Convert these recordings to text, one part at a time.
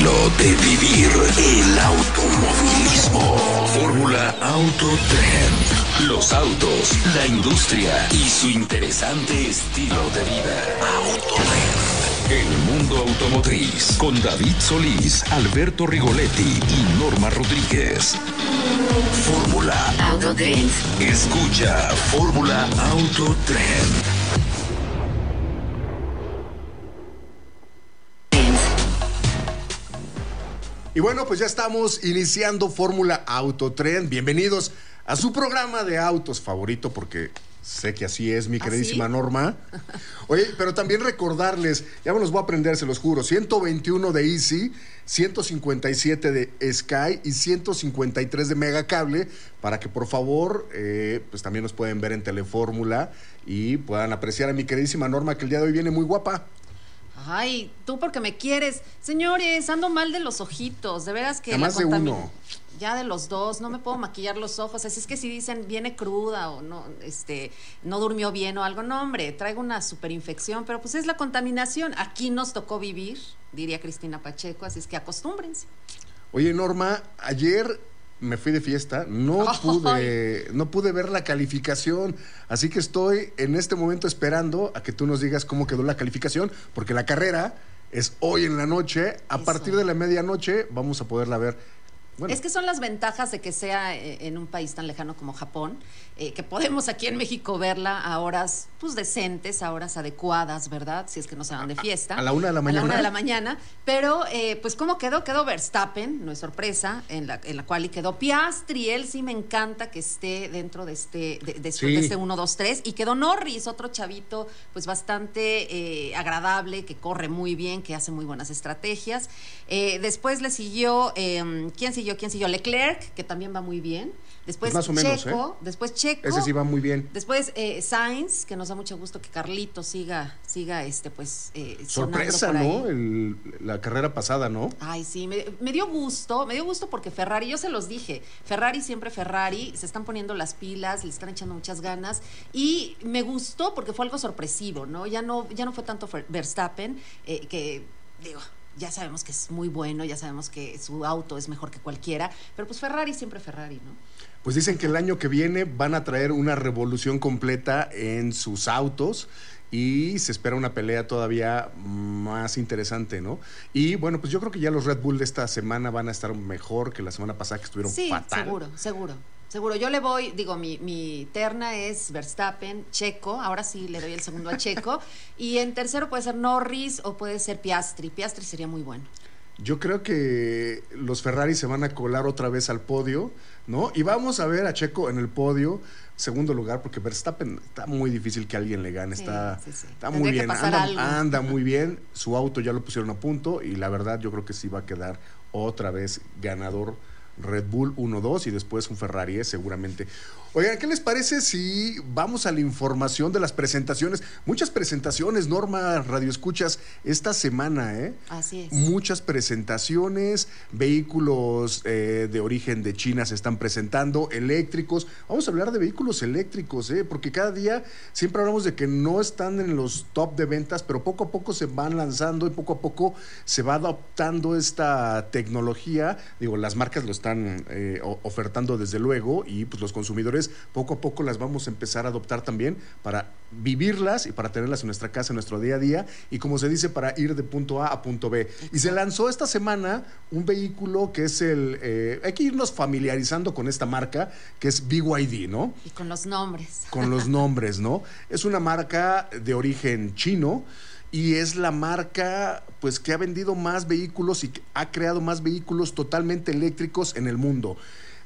Estilo de vivir el automovilismo. Fórmula Auto Trend. Los autos, la industria y su interesante estilo de vida. Autotrend. El mundo automotriz con David Solís, Alberto Rigoletti y Norma Rodríguez. Fórmula. Autotren. Escucha Fórmula Auto Trend. Y bueno, pues ya estamos iniciando Fórmula Autotren. Bienvenidos a su programa de autos favorito, porque sé que así es, mi ¿Ah, queridísima? Norma. Oye, pero también recordarles, ya me los voy a aprender, se los juro, 121 de Easy, 157 de Sky y 153 de Megacable, para que por favor, eh, pues también nos pueden ver en Telefórmula y puedan apreciar a mi queridísima Norma, que el día de hoy viene muy guapa. Ay, tú porque me quieres. Señores, ando mal de los ojitos. De veras que. Además la de uno. Ya de los dos, no me puedo maquillar los ojos. Así es que si dicen viene cruda o no, este, no durmió bien o algo, no, hombre, traigo una superinfección, pero pues es la contaminación. Aquí nos tocó vivir, diría Cristina Pacheco, así es que acostúmbrense. Oye, Norma, ayer me fui de fiesta, no Ay. pude, no pude ver la calificación, así que estoy en este momento esperando a que tú nos digas cómo quedó la calificación, porque la carrera es hoy en la noche, a Eso. partir de la medianoche vamos a poderla ver. Bueno, Es que son las ventajas de que sea eh, en un país tan lejano como Japón, eh, que podemos aquí en México verla a horas pues decentes, a horas adecuadas, ¿verdad? Si es que no se van de fiesta. a la una de la mañana. A la una de la mañana. Pero, eh, pues, ¿cómo quedó? Quedó Verstappen, no es sorpresa, en la, en la cual y quedó Piastri. Él sí me encanta que esté dentro de este, de, de- Sí. de este 1, 2, 3. Y quedó Norris, otro chavito, pues bastante eh, agradable, que corre muy bien, que hace muy buenas estrategias. Después le siguió, eh, ¿quién siguió? ¿Quién siguió? Leclerc, que también va muy bien. Después Pues más o menos, Checo, después Checo. ese sí va muy bien. Después eh, Sainz, que nos da mucho gusto que Carlito siga, siga este, pues, eh, Sorpresa. ¿no? El- la carrera pasada, ¿no? Ay, sí, me, me dio gusto, me dio gusto porque Ferrari, yo se los dije, Ferrari siempre Ferrari, se están poniendo las pilas, le están echando muchas ganas y me gustó porque fue algo sorpresivo, ¿no? Ya no, ya no fue tanto Verstappen, eh, que digo, ya sabemos que es muy bueno, ya sabemos que su auto es mejor que cualquiera, pero pues Ferrari siempre Ferrari, ¿no? Pues dicen que el año que viene van a traer una revolución completa en sus autos y se espera una pelea todavía más interesante, ¿no? Y bueno, pues yo creo que ya los Red Bull de esta semana van a estar mejor que la semana pasada que estuvieron Sí, fatal. seguro, seguro. Seguro, yo le voy, digo, mi, mi terna es Verstappen, Checo, ahora sí le doy el segundo a Checo, y en tercero puede ser Norris o puede ser Piastri, Piastri sería muy bueno. Yo creo que los Ferrari se van a colar otra vez al podio, ¿no? Y vamos a ver a Checo en el podio, segundo lugar, porque Verstappen está muy difícil que alguien le gane, Sí, está, sí, sí. está muy bien, anda, anda muy bien, su auto ya lo pusieron a punto y la verdad yo creo que sí va a quedar otra vez ganador Red Bull 1-2 y después un Ferrari, ¿eh? seguramente. Oigan, ¿qué les parece si vamos a la información de las presentaciones? Muchas presentaciones, Norma Radio Escuchas, esta semana, ¿eh? Así es. Muchas presentaciones, vehículos eh, de origen de China se están presentando, eléctricos. Vamos a hablar de vehículos eléctricos, ¿eh? Porque cada día siempre hablamos de que no están en los top de ventas, pero poco a poco se van lanzando y poco a poco se va adoptando esta tecnología. Digo, las marcas lo están eh, ofertando desde luego y pues los consumidores poco a poco las vamos a empezar a adoptar también para vivirlas y para tenerlas en nuestra casa, en nuestro día a día y como se dice, para ir de punto A a punto B. Y se lanzó esta semana un vehículo que es el... eh, hay que irnos familiarizando con esta marca, que es BYD, ¿no? Y con los nombres. con los nombres, ¿no? Es una marca de origen chino y es la marca pues que ha vendido más vehículos y ha creado más vehículos totalmente eléctricos en el mundo.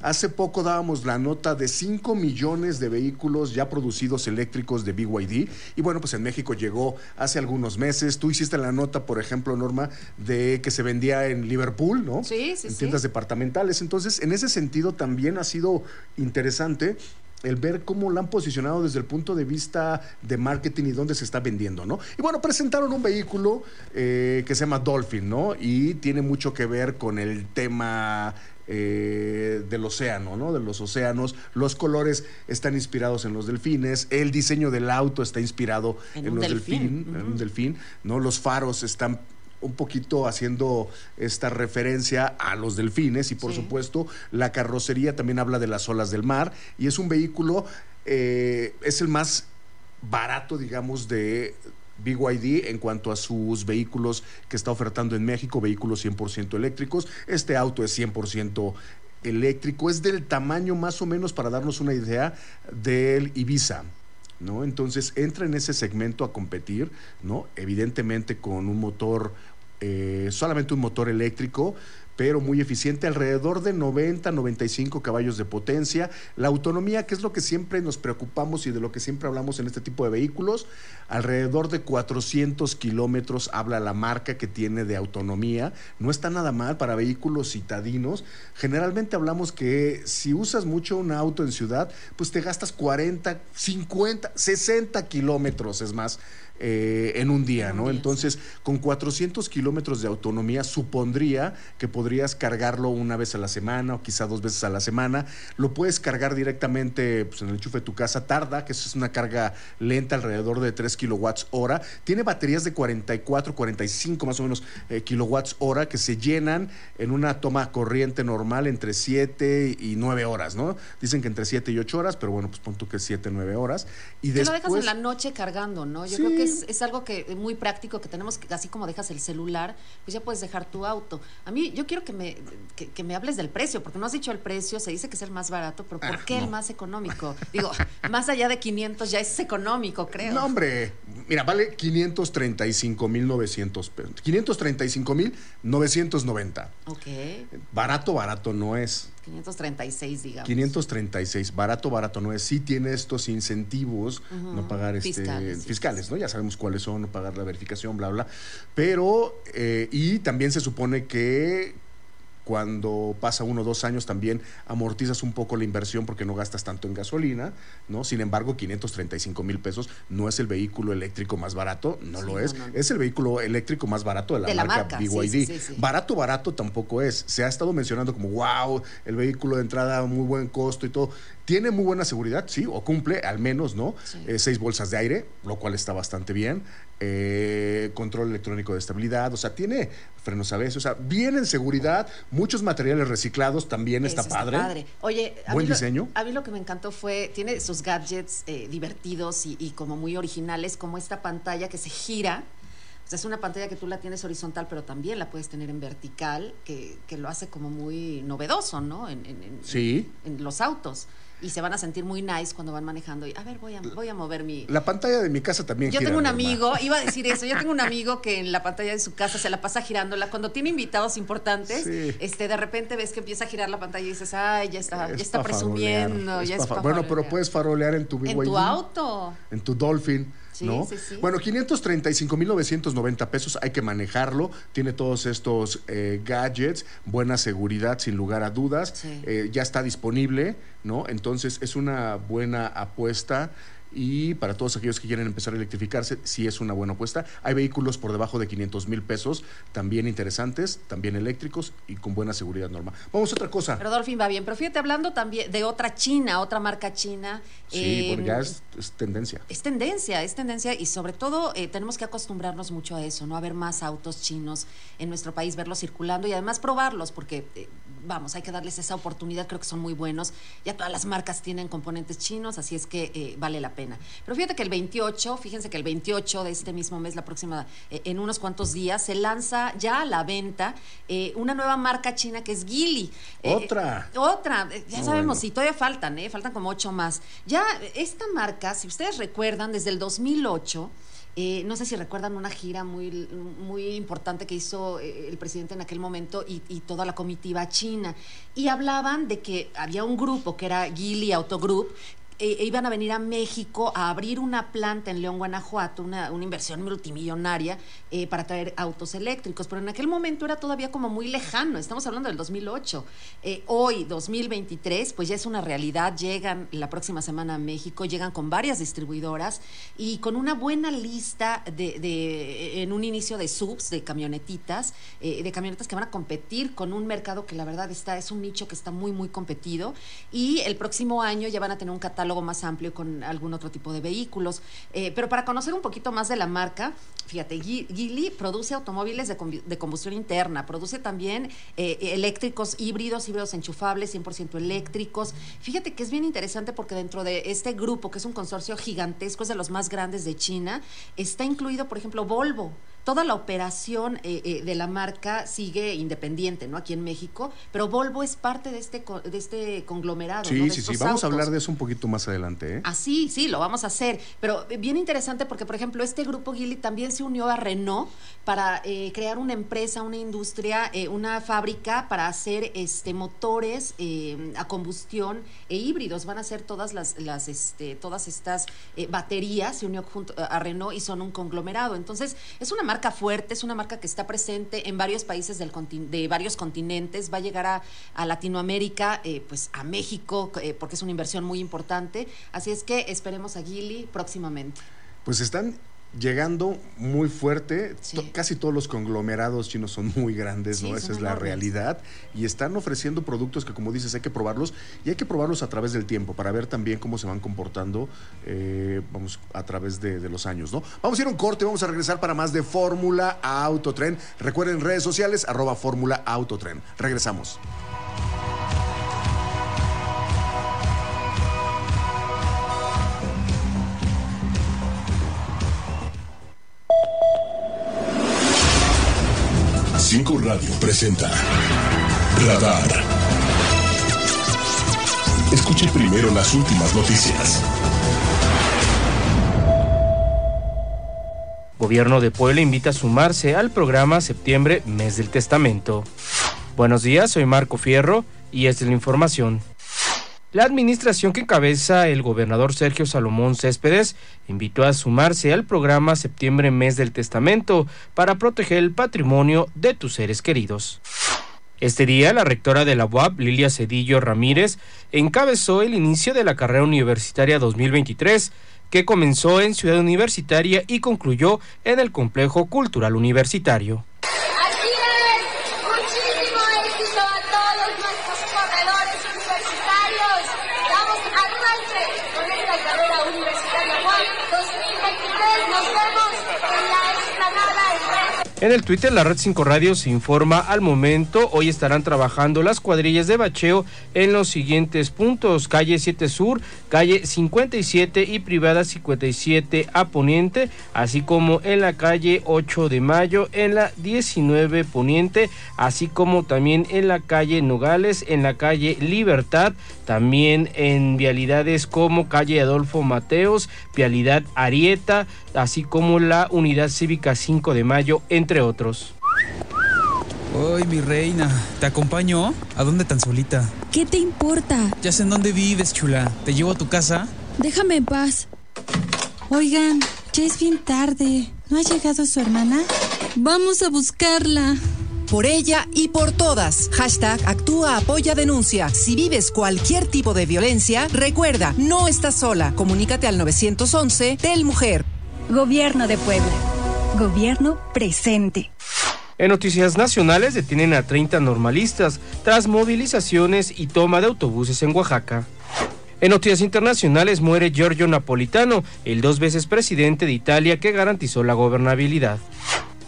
Hace poco dábamos la nota de 5 millones de vehículos ya producidos eléctricos de BYD. Y bueno, pues en México llegó hace algunos meses. Tú hiciste la nota, por ejemplo, Norma, de que se vendía en Liverpool, ¿no? Sí, sí, En sí. tiendas departamentales. Entonces, en ese sentido también ha sido interesante el ver cómo la han posicionado desde el punto de vista de marketing y dónde se está vendiendo, ¿no? Y bueno, presentaron un vehículo eh, que se llama Dolphin, ¿no? Y tiene mucho que ver con el tema eh, del océano, ¿no? De los océanos. Los colores están inspirados en los delfines. El diseño del auto está inspirado en, los delfín. delfín, en un delfín, ¿no? Los faros están un poquito haciendo esta referencia a los delfines y por Sí. supuesto la carrocería también habla de las olas del mar y es un vehículo, eh, es el más barato, digamos, de BYD en cuanto a sus vehículos que está ofertando en México, vehículos 100% eléctricos. Este auto es 100% eléctrico, es del tamaño más o menos para darnos una idea del Ibiza. ¿No? Entonces entra en ese segmento a competir, ¿no? Evidentemente con un motor, eh, solamente un motor eléctrico, pero muy eficiente, alrededor de 90, 95 caballos de potencia. La autonomía, que es lo que siempre nos preocupamos y de lo que siempre hablamos en este tipo de vehículos, alrededor de 400 kilómetros habla la marca que tiene de autonomía. No está nada mal para vehículos citadinos. Generalmente hablamos que si usas mucho un auto en ciudad, pues te gastas 40, 50, 60 kilómetros, es más. Eh, en un día, ¿no? Entonces, con 400 kilómetros de autonomía, supondría que podrías cargarlo una vez a la semana o quizá dos veces a la semana. Lo puedes cargar directamente pues, en el enchufe de tu casa. Tarda, que eso es una carga lenta, alrededor de 3 kilowatts hora. Tiene baterías de 44, 45 más o menos eh, kilowatts hora que se llenan en una toma corriente normal entre 7 y 9 horas, ¿no? Dicen que entre 7 y 8 horas, pero bueno, pues pon tú que 7, 9 horas. Y Que lo dejas después... en la noche cargando, ¿no? Yo Sí. creo que es, es algo que eh, muy práctico que tenemos, que así como dejas el celular, pues ya puedes dejar tu auto. A mí, yo quiero que me, que, que me hables del precio, porque no has dicho el precio, se dice que es el más barato, pero ¿por Ah, qué no. el más económico? Digo, más allá de 500 ya es económico, creo. No, hombre, mira, vale 535.900 pesos. 535.990. Ok, Barato, barato no es. 536, digamos. 536, barato, barato no es. Sí tiene estos incentivos, no pagar este, Fiscales, ¿no? Ya sabemos cuáles son, no pagar la verificación, bla, bla. Pero, eh, y también se supone que cuando pasa uno o dos años también amortizas un poco la inversión porque no gastas tanto en gasolina, ¿no? Sin embargo, 535 mil pesos no es el vehículo eléctrico más barato, no Sí, lo es. no, no. Es el vehículo eléctrico más barato de la, De la marca, BYD. sí, sí, sí. Barato, barato tampoco es. Se ha estado mencionando como, wow, el vehículo de entrada, muy buen costo y todo. Tiene muy buena seguridad, sí, o cumple al menos, ¿no? Eh, seis bolsas de aire, lo cual está bastante bien. Eh, control electrónico de estabilidad, o sea, tiene frenos ABS, o sea, bien en seguridad, muchos materiales reciclados, también está Eso padre. Oye, a Buen mí lo- diseño. a mí lo que me encantó fue, tiene sus gadgets eh, divertidos y, y como muy originales, como esta pantalla que se gira. O sea, es una pantalla que tú la tienes horizontal, pero también la puedes tener en vertical, que, que lo hace como muy novedoso, ¿no? En, en- en- Sí. en los autos. Y se van a sentir muy nice cuando van manejando. Y, a ver, voy a, voy a mover mi... La pantalla de mi casa también Yo gira, tengo un amigo, iba a decir eso, yo tengo un amigo que en la pantalla de su casa se la pasa girándola. Cuando tiene invitados importantes, Sí. este, de repente ves que empieza a girar la pantalla y dices, ay, ya está, Es ya está farolear, presumiendo, es ya es Bueno, pero farolear". puedes farolear en tu En BYD. tu auto. En tu Dolphin. Sí, ¿no? sí, sí. Bueno, 535.990 pesos, hay que manejarlo, tiene todos estos eh, gadgets, buena seguridad sin lugar a dudas, eh, ya está disponible, ¿no? Entonces es una buena apuesta. Y para todos aquellos que quieren empezar a electrificarse, sí es una buena apuesta. Hay vehículos por debajo de 500 mil pesos, también interesantes, también eléctricos y con buena seguridad normal. Vamos a otra cosa. Pero Dolphin va bien. Pero fíjate, hablando también de otra China, otra marca china. sí, eh, porque ya es, es tendencia. Es tendencia, es tendencia y sobre todo eh, tenemos que acostumbrarnos mucho a eso, ¿no? A ver más autos chinos en nuestro país, verlos circulando y además probarlos, porque, eh, vamos, hay que darles esa oportunidad, creo que son muy buenos. Ya todas las marcas tienen componentes chinos, así es que eh, vale la pena. Pero fíjate que el 28, fíjense que el 28 de este mismo mes, la próxima, eh, en unos cuantos días, se lanza ya a la venta eh, una nueva marca china que es Geely. Eh, Otra. otra, ya No, sabemos, bueno. sí, todavía faltan, ¿eh? faltan como ocho más. Ya esta marca, si ustedes recuerdan, desde el 2008, eh, no sé si recuerdan una gira muy, muy importante que hizo el presidente en aquel momento y, y toda la comitiva china. Y hablaban de que había un grupo que era Geely Auto Group eh, e iban a venir a México a abrir una planta en León, Guanajuato, una, una inversión multimillonaria eh, para traer autos eléctricos, pero en aquel momento era todavía como muy lejano, estamos hablando del 2008. Eh, hoy, 2023, pues ya es una realidad, llegan la próxima semana a México, llegan con varias distribuidoras y con una buena lista de, de- en un inicio de subs, de camionetitas, eh, de camionetas que van a competir con un mercado que la verdad está, es un nicho que está muy, muy competido y el próximo año ya van a tener un catálogo más amplio con algún otro tipo de vehículos. Eh, pero para conocer un poquito más de la marca, fíjate, Geely produce automóviles de, de combustión interna, produce también eh, eléctricos híbridos, híbridos enchufables, 100% eléctricos. Fíjate que es bien interesante porque dentro de este grupo, que es un consorcio gigantesco, es de los más grandes de China, está incluido, por ejemplo, Volvo. Toda la operación eh, eh, de la marca sigue independiente, ¿no? Aquí en México, pero Volvo es parte de este, de este conglomerado. Sí, ¿no? De sí, sí. Vamos a hablar de eso un poquito más adelante, ¿eh? Ah, sí, lo vamos a hacer. Pero bien interesante porque, por ejemplo, este grupo Gili también se unió a Renault para eh, crear una empresa, una industria, eh, una fábrica para hacer este motores a combustión e híbridos. Van a ser todas las, las este, todas estas baterías, se unió junto a Renault y son un conglomerado. Entonces, es una marca fuerte, es una marca que está presente en varios países del de varios continentes, va a llegar a, a Latinoamérica, eh, pues a México, eh, porque es una inversión muy importante. Así es que esperemos a Gili próximamente. Pues están llegando muy fuerte. Sí. Casi todos los conglomerados chinos son muy grandes, Sí, ¿no? Esa es la enormes. realidad. Y están ofreciendo productos que, como dices, hay que probarlos. Y hay que probarlos a través del tiempo para ver también cómo se van comportando, eh, vamos, a través de, de los años, ¿no? Vamos a ir a un corte, vamos a regresar para más de Fórmula Autotren. Recuerden redes sociales, arroba Fórmula Autotren. Regresamos. Cinco Radio presenta Radar. Escuche primero las últimas noticias. Gobierno de Puebla invita a sumarse al programa Septiembre, Mes del Testamento. Buenos días, soy Marco Fierro y esta es la información. La administración que encabeza el gobernador Sergio Salomón Céspedes invitó a sumarse al programa Septiembre Mes del Testamento para proteger el patrimonio de tus seres queridos. Este día, la rectora de la UAP, Lilia Cedillo Ramírez, encabezó el inicio de la carrera universitaria 2023, que comenzó en Ciudad Universitaria y concluyó en el Complejo Cultural Universitario. Así es, muchísimo éxito a todos nuestros corredores universitarios. Damos arranque con esta carrera universitaria Juan 2023. Nos vemos en la explanada enfrente. En el Twitter, la Red 5 Radio se informa al momento. Hoy estarán trabajando las cuadrillas de bacheo en los siguientes puntos: calle 7 Sur, calle 57 y privada 57 a Poniente, así como en la calle 8 de Mayo, en la 19 Poniente, así como también en la calle Nogales, en la calle Libertad, también en vialidades como calle Adolfo Mateos, vialidad Arieta, así como la unidad cívica 5 de Mayo, entre otros. Ay, mi reina, ¿te acompaño? ¿A dónde tan solita? ¿Qué te importa? Ya sé en dónde vives, chula. ¿Te llevo a tu casa? Déjame en paz. Oigan, Ya es bien tarde. ¿No ha llegado su hermana? Vamos a buscarla. Por ella y por todas. Hashtag actúa, apoya, denuncia. Si vives cualquier tipo de violencia, recuerda, no estás sola. Comunícate al 911 del Mujer. Gobierno de Puebla. Gobierno presente. En noticias nacionales detienen a 30 normalistas tras movilizaciones y toma de autobuses en Oaxaca. En noticias internacionales muere Giorgio Napolitano, el dos veces presidente de Italia que garantizó la gobernabilidad.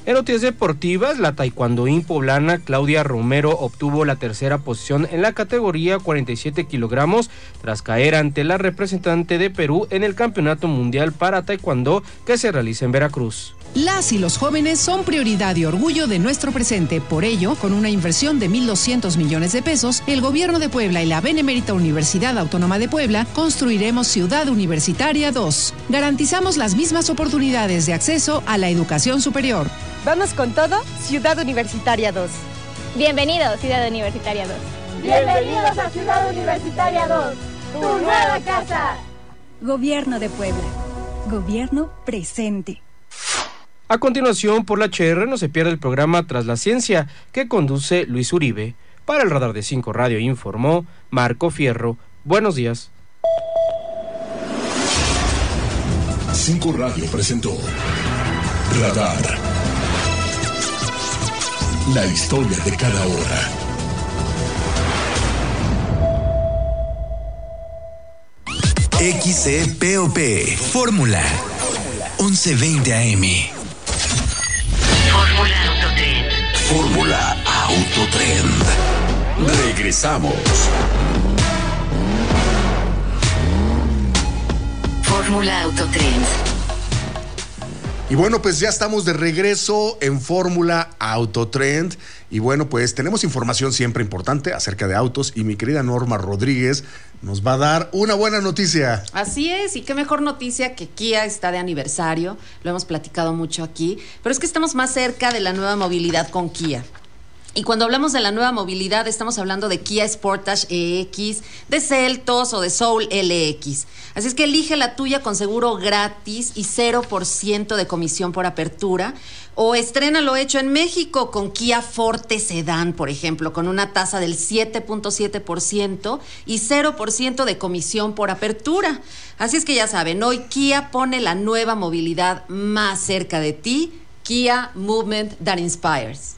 En noticias deportivas, la taekwondoín poblana Claudia Romero obtuvo la tercera posición en la categoría 47 kilogramos tras caer ante la representante de Perú en el Campeonato Mundial para Taekwondo que se realiza en Veracruz. Las y los jóvenes son prioridad y orgullo de nuestro presente. Por ello, con una inversión de 1.200 millones de pesos, el Gobierno de Puebla y la Benemérita Universidad Autónoma de Puebla construiremos Ciudad Universitaria 2. Garantizamos las mismas oportunidades de acceso a la educación superior. Vamos con todo, Ciudad Universitaria 2. Bienvenidos, Ciudad Universitaria 2. Bienvenidos a Ciudad Universitaria 2, tu nueva casa. Gobierno de Puebla. Gobierno presente. A continuación, por la HR no se pierde el programa Tras la Ciencia, que conduce Luis Uribe. Para el Radar de 5 Radio informó Marco Fierro. Buenos días. 5 Radio presentó Radar. La historia de cada hora. XCPOP Fórmula 1120 AM. Fórmula Autotrend. Regresamos. Fórmula Autotrend. Y bueno, pues ya estamos de regreso en Fórmula Autotrend. Y bueno, pues tenemos información siempre importante acerca de autos. Y mi querida Norma Rodríguez nos va a dar una buena noticia. Así es, y qué mejor noticia que Kia está de aniversario. Lo hemos platicado mucho aquí. Pero es que estamos más cerca de la nueva movilidad con Kia. Y cuando hablamos de la nueva movilidad, estamos hablando de Kia Sportage EX, de Celtos o de Soul LX. Así es que elige la tuya con seguro gratis y 0% de comisión por apertura. O estrena lo hecho en México con Kia Forte Sedan, por ejemplo, con una tasa del 7.7% y 0% de comisión por apertura. Así es que ya saben, hoy Kia pone la nueva movilidad más cerca de ti. Kia Movement That Inspires.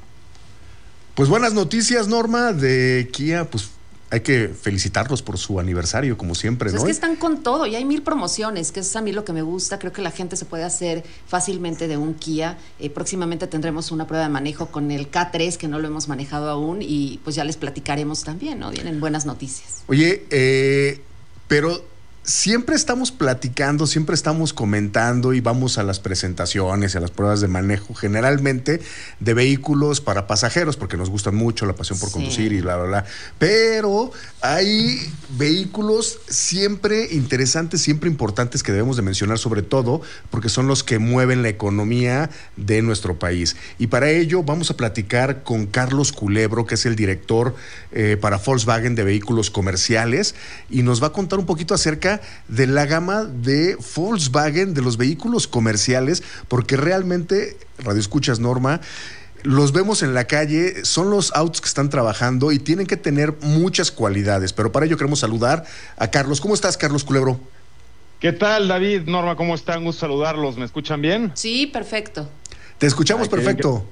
Pues buenas noticias, Norma, de Kia. Pues hay que felicitarlos por su aniversario, como siempre, Pues ¿no? es que están con todo y hay mil promociones, que es a mí lo que me gusta. Creo que la gente se puede hacer fácilmente de un Kia. Eh, próximamente tendremos una prueba de manejo con el K3, que no lo hemos manejado aún, y pues ya les platicaremos también, ¿no? Vienen buenas noticias. Oye, eh, pero siempre estamos platicando, siempre estamos comentando y vamos a las presentaciones y a las pruebas de manejo, generalmente de vehículos para pasajeros, porque nos gustan mucho la pasión por Sí. conducir y bla, bla, bla. Pero hay vehículos siempre interesantes, siempre importantes que debemos de mencionar, sobre todo porque son los que mueven la economía de nuestro país. Y para ello vamos a platicar con Carlos Culebro, que es el director eh, para Volkswagen de vehículos comerciales, y nos va a contar un poquito acerca de la gama de Volkswagen, de los vehículos comerciales, porque realmente, Radio Escuchas Norma, los vemos en la calle, son los autos que están trabajando y tienen que tener muchas cualidades, pero para ello queremos saludar a Carlos. ¿Cómo estás, Carlos Culebro? ¿Qué tal, David? Norma, ¿cómo están? Gusto saludarlos. ¿Me escuchan bien? Sí, perfecto. Te escuchamos Ay, qué bien, perfecto.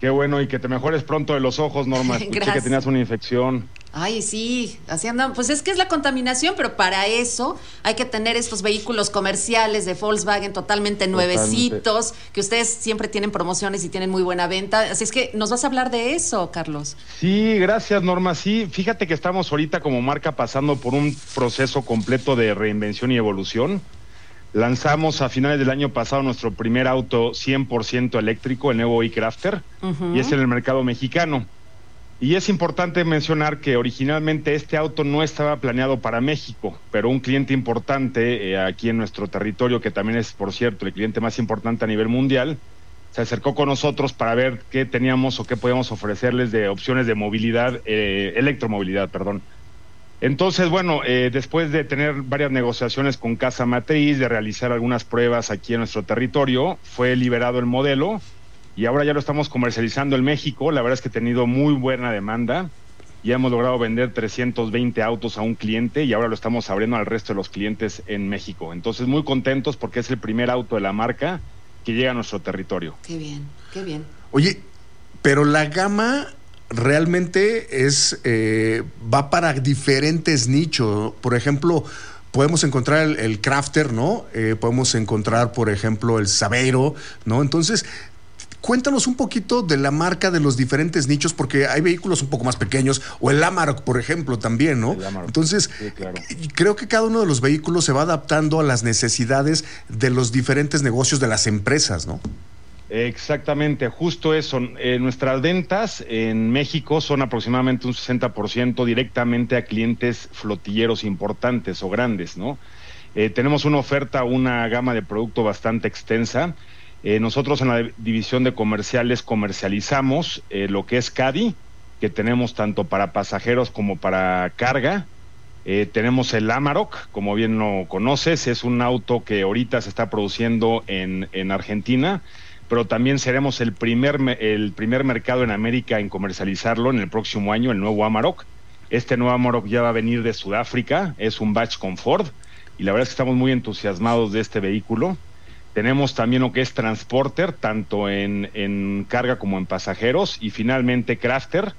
Qué bueno, y que te mejores pronto de los ojos, Norma. Escuché Gracias. que tenías una infección. Ay, sí, así andan. Pues es que es la contaminación, pero para eso hay que tener estos vehículos comerciales de Volkswagen totalmente nuevecitos, que ustedes siempre tienen promociones y tienen muy buena venta. Así es que nos vas a hablar de eso, Carlos. Sí, gracias, Norma. Sí, fíjate que estamos ahorita como marca pasando por un proceso completo de reinvención y evolución. Lanzamos a finales del año pasado nuestro primer auto 100% eléctrico, el nuevo e-Crafter, y es en el mercado mexicano. Y es importante mencionar que originalmente este auto no estaba planeado para México, pero un cliente importante eh, aquí en nuestro territorio, que también es, por cierto, el cliente más importante a nivel mundial, se acercó con nosotros para ver qué teníamos o qué podíamos ofrecerles de opciones de movilidad, eh, electromovilidad, perdón. Entonces, bueno, eh, después de tener varias negociaciones con Casa Matriz, de realizar algunas pruebas aquí en nuestro territorio, fue liberado el modelo y ahora ya lo estamos comercializando en México. La verdad es que ha tenido muy buena demanda. Ya hemos logrado vender 320 autos a un cliente y ahora lo estamos abriendo al resto de los clientes en México. Entonces, muy contentos porque es el primer auto de la marca que llega a nuestro territorio. Qué bien, qué bien. Oye, pero la gama realmente es eh, va para diferentes nichos. Por ejemplo, podemos encontrar el, el crafter, ¿no? Eh, podemos encontrar, por ejemplo, el sabeiro, ¿no? Entonces, cuéntanos un poquito de la marca de los diferentes nichos, porque hay vehículos un poco más pequeños, o el Amarok, por ejemplo, también, ¿no? Entonces, Sí, claro. creo que cada uno de los vehículos se va adaptando a las necesidades de los diferentes negocios de las empresas, ¿no? Exactamente, justo eso. Eh, nuestras ventas en México son aproximadamente un 60% directamente a clientes flotilleros importantes o grandes, ¿no? Eh, tenemos una oferta, una gama de producto bastante extensa. Eh, nosotros en la división de comerciales comercializamos eh, lo que es Caddy, que tenemos tanto para pasajeros como para carga. Eh, tenemos el Amarok, como bien lo conoces, es un auto que ahorita se está produciendo en, en Argentina, pero también seremos el primer, me- el primer mercado en América en comercializarlo en el próximo año, el nuevo Amarok. Este nuevo Amarok ya va a venir de Sudáfrica, es un batch con Ford, y la verdad es que estamos muy entusiasmados de este vehículo. Tenemos también lo que es Transporter, tanto en, carga como en pasajeros, y finalmente Crafter,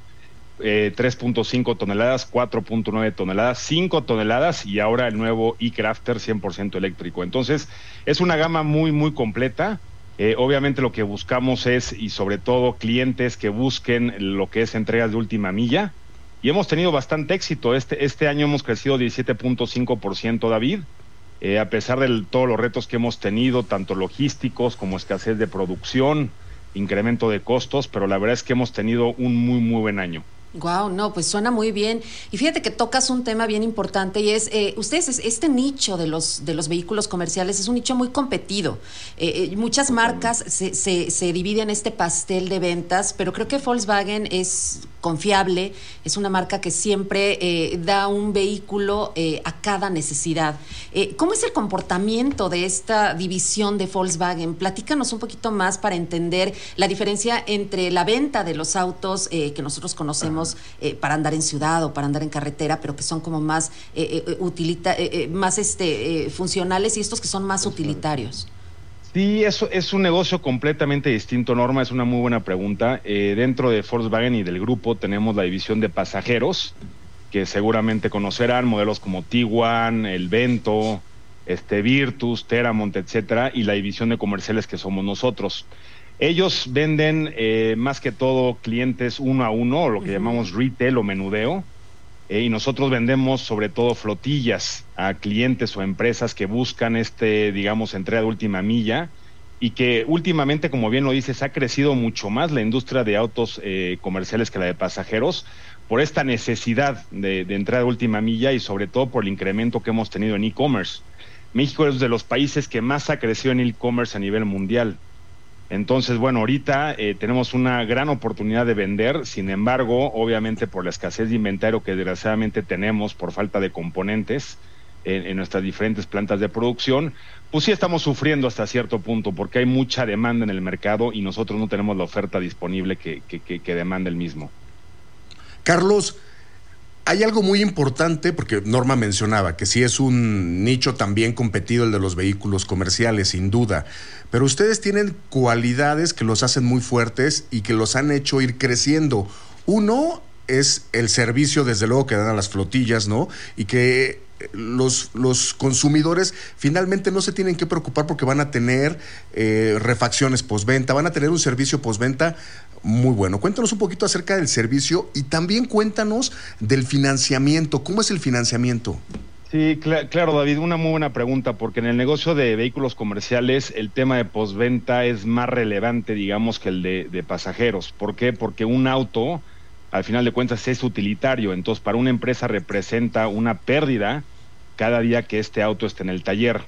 eh, 3.5 toneladas, 4.9 toneladas, 5 toneladas y ahora el nuevo e-Crafter 100% eléctrico. Entonces, es una gama muy, muy completa. Eh, obviamente lo que buscamos es, y sobre todo clientes que busquen lo que es entregas de última milla. Y hemos tenido bastante éxito. Este, este año hemos crecido 17.5%, David. Eh, a pesar de todos los retos que hemos tenido, tanto logísticos como escasez de producción, incremento de costos, pero la verdad es que hemos tenido un muy, muy buen año. Wow, no, pues suena muy bien. Y fíjate que tocas un tema bien importante y es, eh, ustedes, es- este nicho de los, de los vehículos comerciales es un nicho muy competido. Eh, muchas marcas se, se, se dividen en este pastel de ventas, pero creo que Volkswagen es confiable, es una marca que siempre eh, da un vehículo eh, a cada necesidad. Eh, ¿Cómo es el comportamiento de esta división de Volkswagen? Platícanos un poquito más para entender la diferencia entre la venta de los autos que nosotros conocemos para andar en ciudad o para andar en carretera, pero que son como más utilita- más este funcionales y estos que son más utilitarios. Sí, eso es un negocio completamente distinto, Norma. Es una muy buena pregunta. Eh, dentro de Volkswagen y del grupo tenemos la división de pasajeros, que seguramente conocerán, modelos como Tiguan, el Vento, este Virtus, Teramont, etcétera, y la división de comerciales que somos nosotros. Ellos venden eh, más que todo clientes uno a uno, o lo que llamamos retail o menudeo. Eh, y nosotros vendemos sobre todo flotillas a clientes o empresas que buscan este, digamos, entrega de última milla y que últimamente, como bien lo dices, ha crecido mucho más la industria de autos eh, comerciales que la de pasajeros por esta necesidad de, de entrega de última milla y sobre todo por el incremento que hemos tenido en e-commerce. México es de los países que más ha crecido en e-commerce a nivel mundial. Entonces, bueno, ahorita eh, tenemos una gran oportunidad de vender, sin embargo, obviamente por la escasez de inventario que desgraciadamente tenemos por falta de componentes en, nuestras diferentes plantas de producción, pues sí estamos sufriendo hasta cierto punto porque hay mucha demanda en el mercado y nosotros no tenemos la oferta disponible que, que, que, que demanda el mismo. Carlos, hay algo muy importante, porque Norma mencionaba que sí es un nicho también competido el de los vehículos comerciales, sin duda, pero ustedes tienen cualidades que los hacen muy fuertes y que los han hecho ir creciendo. Uno es el servicio, desde luego, que dan a las flotillas, ¿no? Y que los, los consumidores finalmente no se tienen que preocupar porque van a tener eh, refacciones postventa, van a tener un servicio postventa muy bueno. Cuéntanos un poquito acerca del servicio y también cuéntanos del financiamiento. ¿Cómo es el financiamiento? Sí, cla- claro, David, una muy buena pregunta, porque en el negocio de vehículos comerciales el tema de postventa es más relevante, digamos, que el de, de pasajeros. ¿Por qué? Porque un auto, al final de cuentas, es utilitario, entonces para una empresa representa una pérdida cada día que este auto esté en el taller.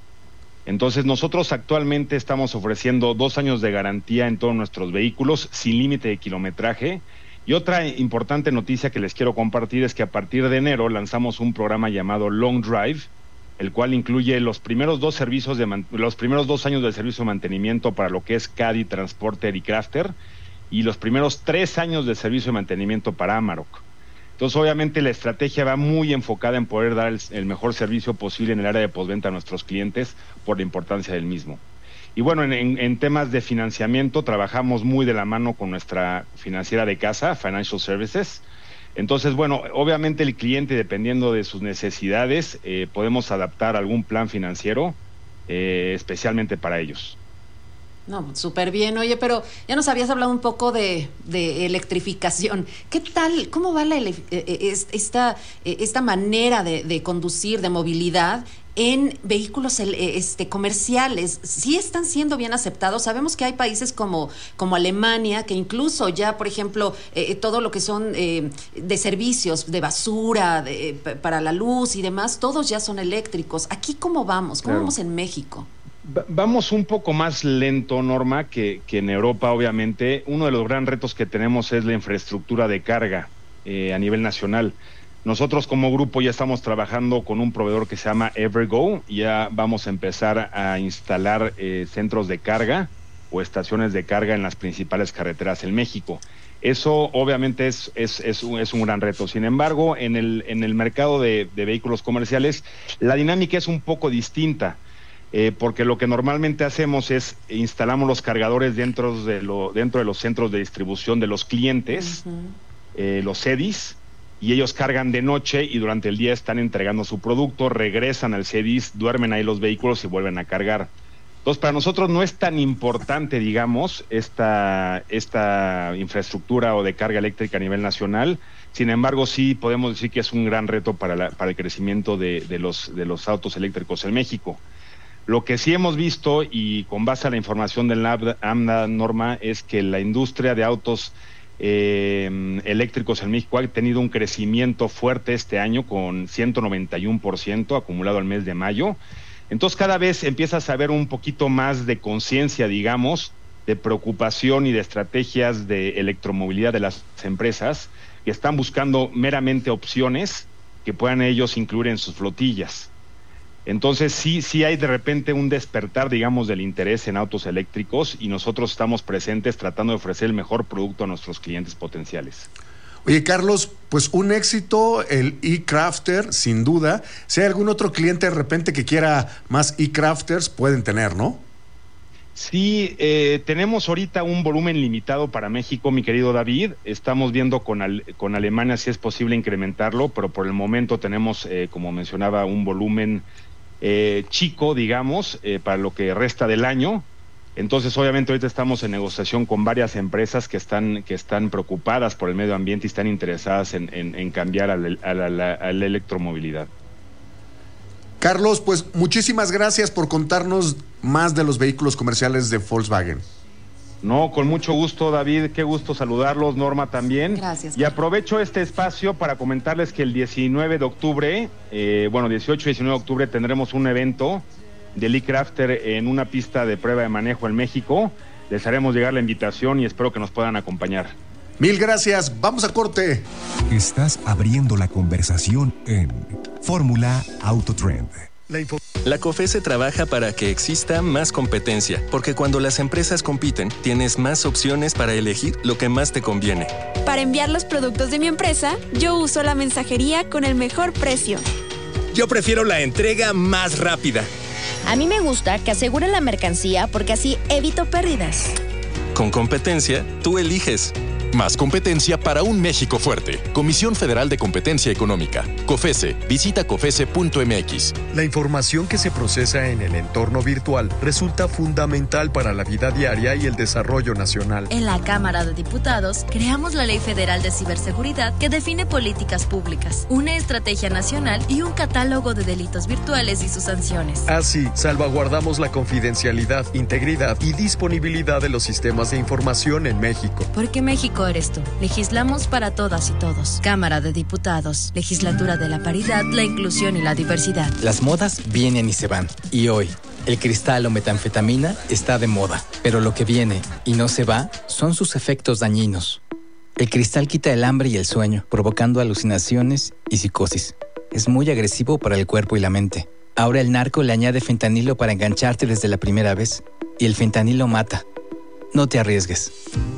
Entonces nosotros actualmente estamos ofreciendo dos años de garantía en todos nuestros vehículos sin límite de kilometraje. Y otra importante noticia que les quiero compartir es que a partir de enero lanzamos un programa llamado Long Drive, el cual incluye los primeros dos servicios de los primeros dos años del servicio de mantenimiento para lo que es Caddy, Transporter y Crafter, y los primeros tres años de servicio de mantenimiento para Amarok. Entonces, obviamente, la estrategia va muy enfocada en poder dar el, mejor servicio posible en el área de postventa a nuestros clientes por la importancia del mismo. Y bueno, en, temas de financiamiento, trabajamos muy de la mano con nuestra financiera de casa, Financial Services. Entonces, bueno, obviamente el cliente, dependiendo de sus necesidades, eh, podemos adaptar algún plan financiero eh, especialmente para ellos. No, súper bien. Oye, pero ya nos habías hablado un poco de, electrificación. ¿Qué tal? ¿Cómo va la, eh, esta, esta manera de, de, conducir, de movilidad en vehículos este, comerciales. Sí están siendo bien aceptados. Sabemos que hay países como, como Alemania, que incluso ya, por ejemplo, eh, eh, todo lo que son eh, de servicios, de basura, para la luz y demás, todos ya son eléctricos. ¿Aquí cómo vamos? ¿Cómo vamos en México? Vamos un poco más lento, Norma, que, que, en Europa, obviamente. Uno de los grandes retos que tenemos es la infraestructura de carga a nivel nacional. Nosotros como grupo ya estamos trabajando con un proveedor que se llama Evergo. Ya vamos a empezar a instalar eh, centros de carga o estaciones de carga en las principales carreteras en México. Eso obviamente es, es, es, un, es un, gran reto. Sin embargo, en el, en el mercado de, vehículos comerciales, la dinámica es un poco distinta. Eh, porque lo que normalmente hacemos es instalamos los cargadores dentro de, lo, dentro de los centros de distribución de los clientes, eh, los CEDIS, y ellos cargan de noche y durante el día están entregando su producto, regresan al CEDIS, duermen ahí los vehículos y vuelven a cargar. Entonces, para nosotros no es tan importante, digamos, esta, esta infraestructura o de carga eléctrica a nivel nacional. Sin embargo, sí podemos decir que es un gran reto para, para el crecimiento de, de, los, de los autos eléctricos en México. Lo que sí hemos visto, y con base a la información del AMDA Norma, es que la industria de autos eh, eléctricos en México ha tenido un crecimiento fuerte este año con 191% acumulado al mes de mayo. Entonces cada vez empiezas a ver un poquito más de conciencia, digamos, de preocupación y de estrategias de electromovilidad de las empresas que están buscando meramente opciones que puedan ellos incluir en sus flotillas. Entonces sí, sí hay de repente un despertar, digamos, del interés en autos eléctricos y nosotros estamos presentes tratando de ofrecer el mejor producto a nuestros clientes potenciales. Oye, Carlos, pues un éxito el e-crafter, sin duda. Si hay algún otro cliente de repente que quiera más e-crafters, pueden tener, ¿no? Sí, eh, tenemos ahorita un volumen limitado para México, mi querido David. Estamos viendo con, con Alemania si es posible incrementarlo, pero por el momento tenemos, eh, como mencionaba, un volumen eh, chico, digamos, eh, para lo que resta del año. Entonces, obviamente, ahorita estamos en negociación con varias empresas que están, que están preocupadas por el medio ambiente y están interesadas en, en, cambiar a la, electromovilidad. Carlos, pues muchísimas gracias por contarnos más de los vehículos comerciales de Volkswagen. No, con mucho gusto, David. Qué gusto saludarlos, Norma también. Gracias. Y aprovecho este espacio para comentarles que el 19 de octubre, eh, bueno, 18 y 19 de octubre tendremos un evento de Lee Crafter en una pista de prueba de manejo en México. Les haremos llegar la invitación y espero que nos puedan acompañar. Mil gracias. Vamos a corte. Estás abriendo la conversación en Fórmula Autotrend. La COFESE trabaja para que exista más competencia, porque cuando las empresas compiten, tienes más opciones para elegir lo que más te conviene. Para enviar los productos de mi empresa, yo uso la mensajería con el mejor precio. Yo prefiero la entrega más rápida. A mí me gusta que aseguren la mercancía porque así evito pérdidas. Con competencia, tú eliges. Más competencia para un México fuerte. Comisión Federal de Competencia Económica. COFESE. Visita COFESE.mx. La información que se procesa en el entorno virtual resulta fundamental para la vida diaria y el desarrollo nacional. En la Cámara de Diputados creamos la Ley Federal de Ciberseguridad que define políticas públicas, una estrategia nacional y un catálogo de delitos virtuales y sus sanciones. Así, salvaguardamos la confidencialidad, integridad y disponibilidad de los sistemas de información en México. Porque México eres tú. Legislamos para todas y todos. Cámara de Diputados. Legislatura de la Paridad, la Inclusión y la Diversidad. Las modas vienen y se van. Y hoy, el cristal o metanfetamina está de moda. Pero lo que viene y no se va son sus efectos dañinos. El cristal quita el hambre y el sueño, provocando alucinaciones y psicosis. Es muy agresivo para el cuerpo y la mente. Ahora el narco le añade fentanilo para engancharte desde la primera vez. Y el fentanilo mata. No te arriesgues.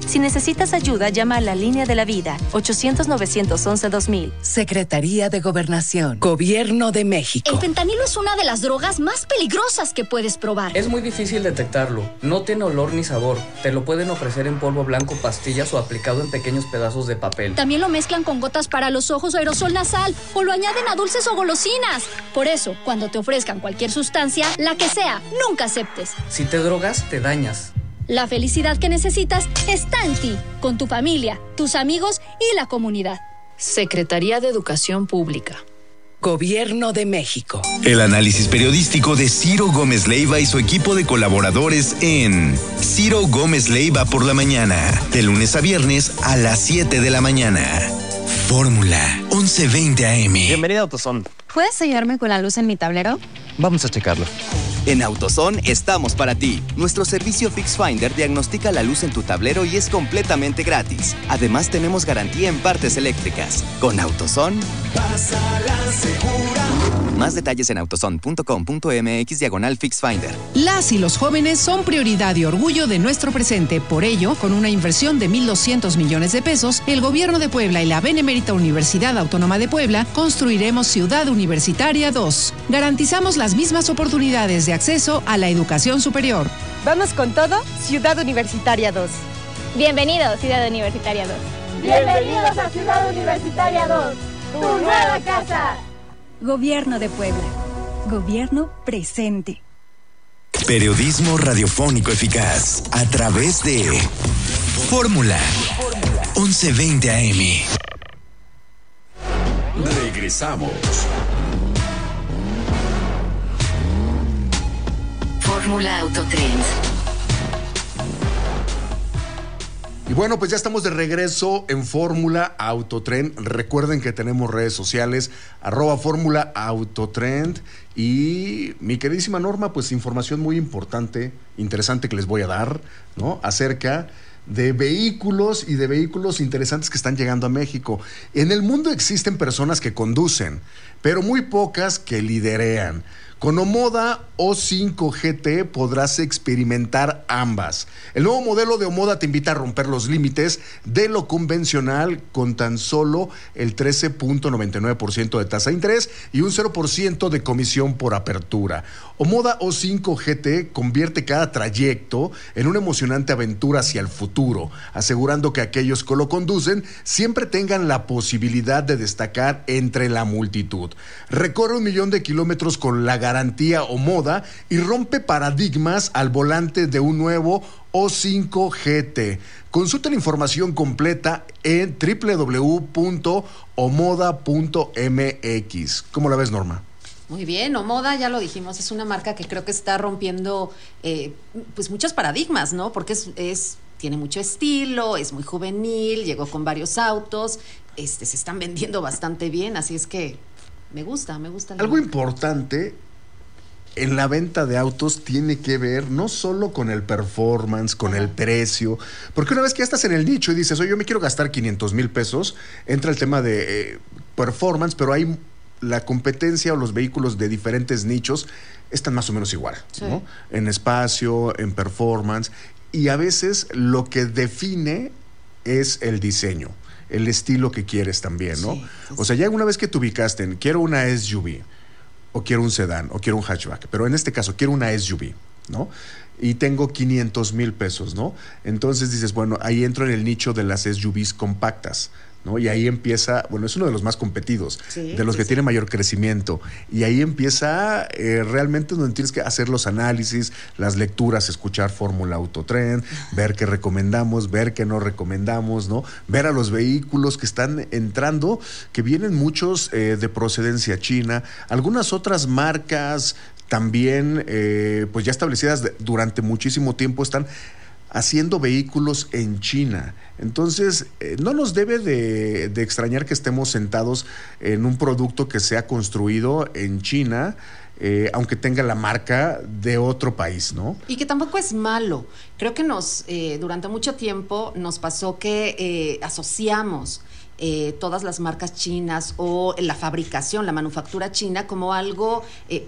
Si necesitas ayuda, llama a la línea de la vida 800-911-2000. Secretaría de Gobernación. Gobierno de México. El fentanilo es una de las drogas más peligrosas que puedes probar. Es muy difícil detectarlo. No tiene olor ni sabor. Te lo pueden ofrecer en polvo blanco, pastillas o aplicado en pequeños pedazos de papel. También lo mezclan con gotas para los ojos o aerosol nasal o lo añaden a dulces o golosinas. Por eso, cuando te ofrezcan cualquier sustancia, la que sea, nunca aceptes. Si te drogas, te dañas. La felicidad que necesitas está en ti, con tu familia, tus amigos y la comunidad. Secretaría de Educación Pública. Gobierno de México. El análisis periodístico de Ciro Gómez Leiva y su equipo de colaboradores en Ciro Gómez Leiva por la mañana, de lunes a viernes a las 7 de la mañana. Fórmula 1120 AM. Bienvenido a. ¿Puedes ayudarme con la luz en mi tablero? Vamos a checarlo. En AutoZone estamos para ti. Nuestro servicio Fix Finder diagnostica la luz en tu tablero y es completamente gratis. Además tenemos garantía en partes eléctricas. Con AutoZone. Más detalles en autozone.com.mx diagonal Fix Finder. Las y los jóvenes son prioridad y orgullo de nuestro presente. Por ello, con una inversión de 1.200 millones de pesos, el gobierno de Puebla y la Benemérita Universidad Autónoma de Puebla construiremos Ciudad Universitaria 2. Garantizamos las mismas oportunidades de acceso a la educación superior. Vamos con todo, Ciudad Universitaria 2. Bienvenido, Ciudad Universitaria 2. Bienvenidos a Ciudad Universitaria 2, tu nueva casa. Gobierno de Puebla. Gobierno presente. Periodismo radiofónico eficaz a través de Fórmula 1120 AM. Regresamos. Fórmula Autotrend. Y bueno, pues ya estamos de regreso en Fórmula Autotrend. Recuerden que tenemos redes sociales, arroba Fórmula Autotrend. Y mi queridísima Norma, pues información muy importante, interesante que les voy a dar, ¿no? Acerca de vehículos y de vehículos interesantes que están llegando a México. En el mundo existen personas que conducen, pero muy pocas que liderean. Con Omoda O5 GT podrás experimentar ambas. El nuevo modelo de Omoda te invita a romper los límites de lo convencional con tan solo el 13.99% de tasa de interés y un 0% de comisión por apertura. Omoda O5 GT convierte cada trayecto en una emocionante aventura hacia el futuro, asegurando que aquellos que lo conducen siempre tengan la posibilidad de destacar entre la multitud. Recorre un millón de kilómetros con la garantía o moda y rompe paradigmas al volante de un nuevo O5 GT. Consulta la información completa en www.omoda.mx. ¿Cómo la ves, Norma? Muy bien, Omoda, ya lo dijimos, es una marca que creo que está rompiendo eh, pues muchos paradigmas, ¿no? Porque es, es, tiene mucho estilo, es muy juvenil, llegó con varios autos, este, se están vendiendo bastante bien, así es que me gusta, me gusta. Algo importante en la venta de autos tiene que ver no solo con el performance, con el precio, porque una vez que ya estás en el nicho y dices, oye, yo me quiero gastar 500 mil pesos, entra el tema de eh, performance, pero hay la competencia o los vehículos de diferentes nichos están más o menos igual, sí. ¿no? En espacio, en performance, y a veces lo que define es el diseño el estilo que quieres también, ¿no? Sí, sí, o sea, ya una vez que te ubicaste en quiero una SUV, o quiero un sedán, o quiero un hatchback, pero en este caso quiero una SUV, ¿no? Y tengo 500 mil pesos, ¿no? Entonces dices, bueno, ahí entro en el nicho de las SUVs compactas. ¿No? Y ahí empieza, bueno, es uno de los más competidos, sí, de los que tiene mayor crecimiento. Y ahí empieza eh, realmente donde tienes que hacer los análisis, las lecturas, escuchar Fórmula Autotrend, ver qué recomendamos, ver qué no recomendamos, ¿no? Ver a los vehículos que están entrando, que vienen muchos eh, de procedencia china, algunas otras marcas también, eh, pues ya establecidas durante muchísimo tiempo, están haciendo vehículos en China. Entonces, eh, no nos debe de, extrañar que estemos sentados en un producto que se ha construido en China eh, aunque tenga la marca de otro país, ¿no? Y que tampoco es malo. Creo que nos, eh, durante mucho tiempo nos pasó que eh, asociamos todas las marcas chinas o la fabricación, la manufactura china como algo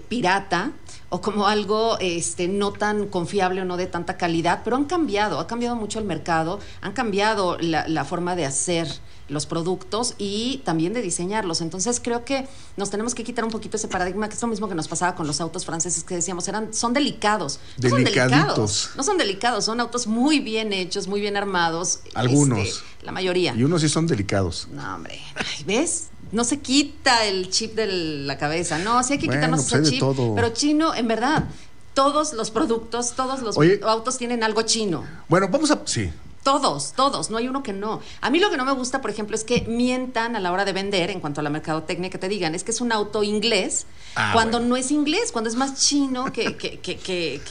pirata o como algo este, no tan confiable o no de tanta calidad, pero han cambiado, ha cambiado mucho el mercado, han cambiado la, la forma de hacer los productos y también de diseñarlos. Entonces creo que nos tenemos que quitar un poquito ese paradigma, que es lo mismo que nos pasaba con los autos franceses que decíamos, eran, son delicados. No son delicados. No son delicados, son autos muy bien hechos, muy bien armados. Algunos. Este, la mayoría. Y unos sí son delicados. No, hombre. Ay, ¿Ves? No se quita el chip de la cabeza. No, sí hay que Bueno, quitarnos pues ese chip. todo. Pero chino, en verdad, todos los productos, todos los Oye. autos tienen algo chino. Bueno, vamos a... Sí. Todos, todos, no hay uno que no. A mí lo que no me gusta, por ejemplo, es que mientan a la hora de vender en cuanto a la mercadotecnia, que te digan, es que es un auto inglés, Ah, cuando no es inglés, cuando es más chino que, que, que, que,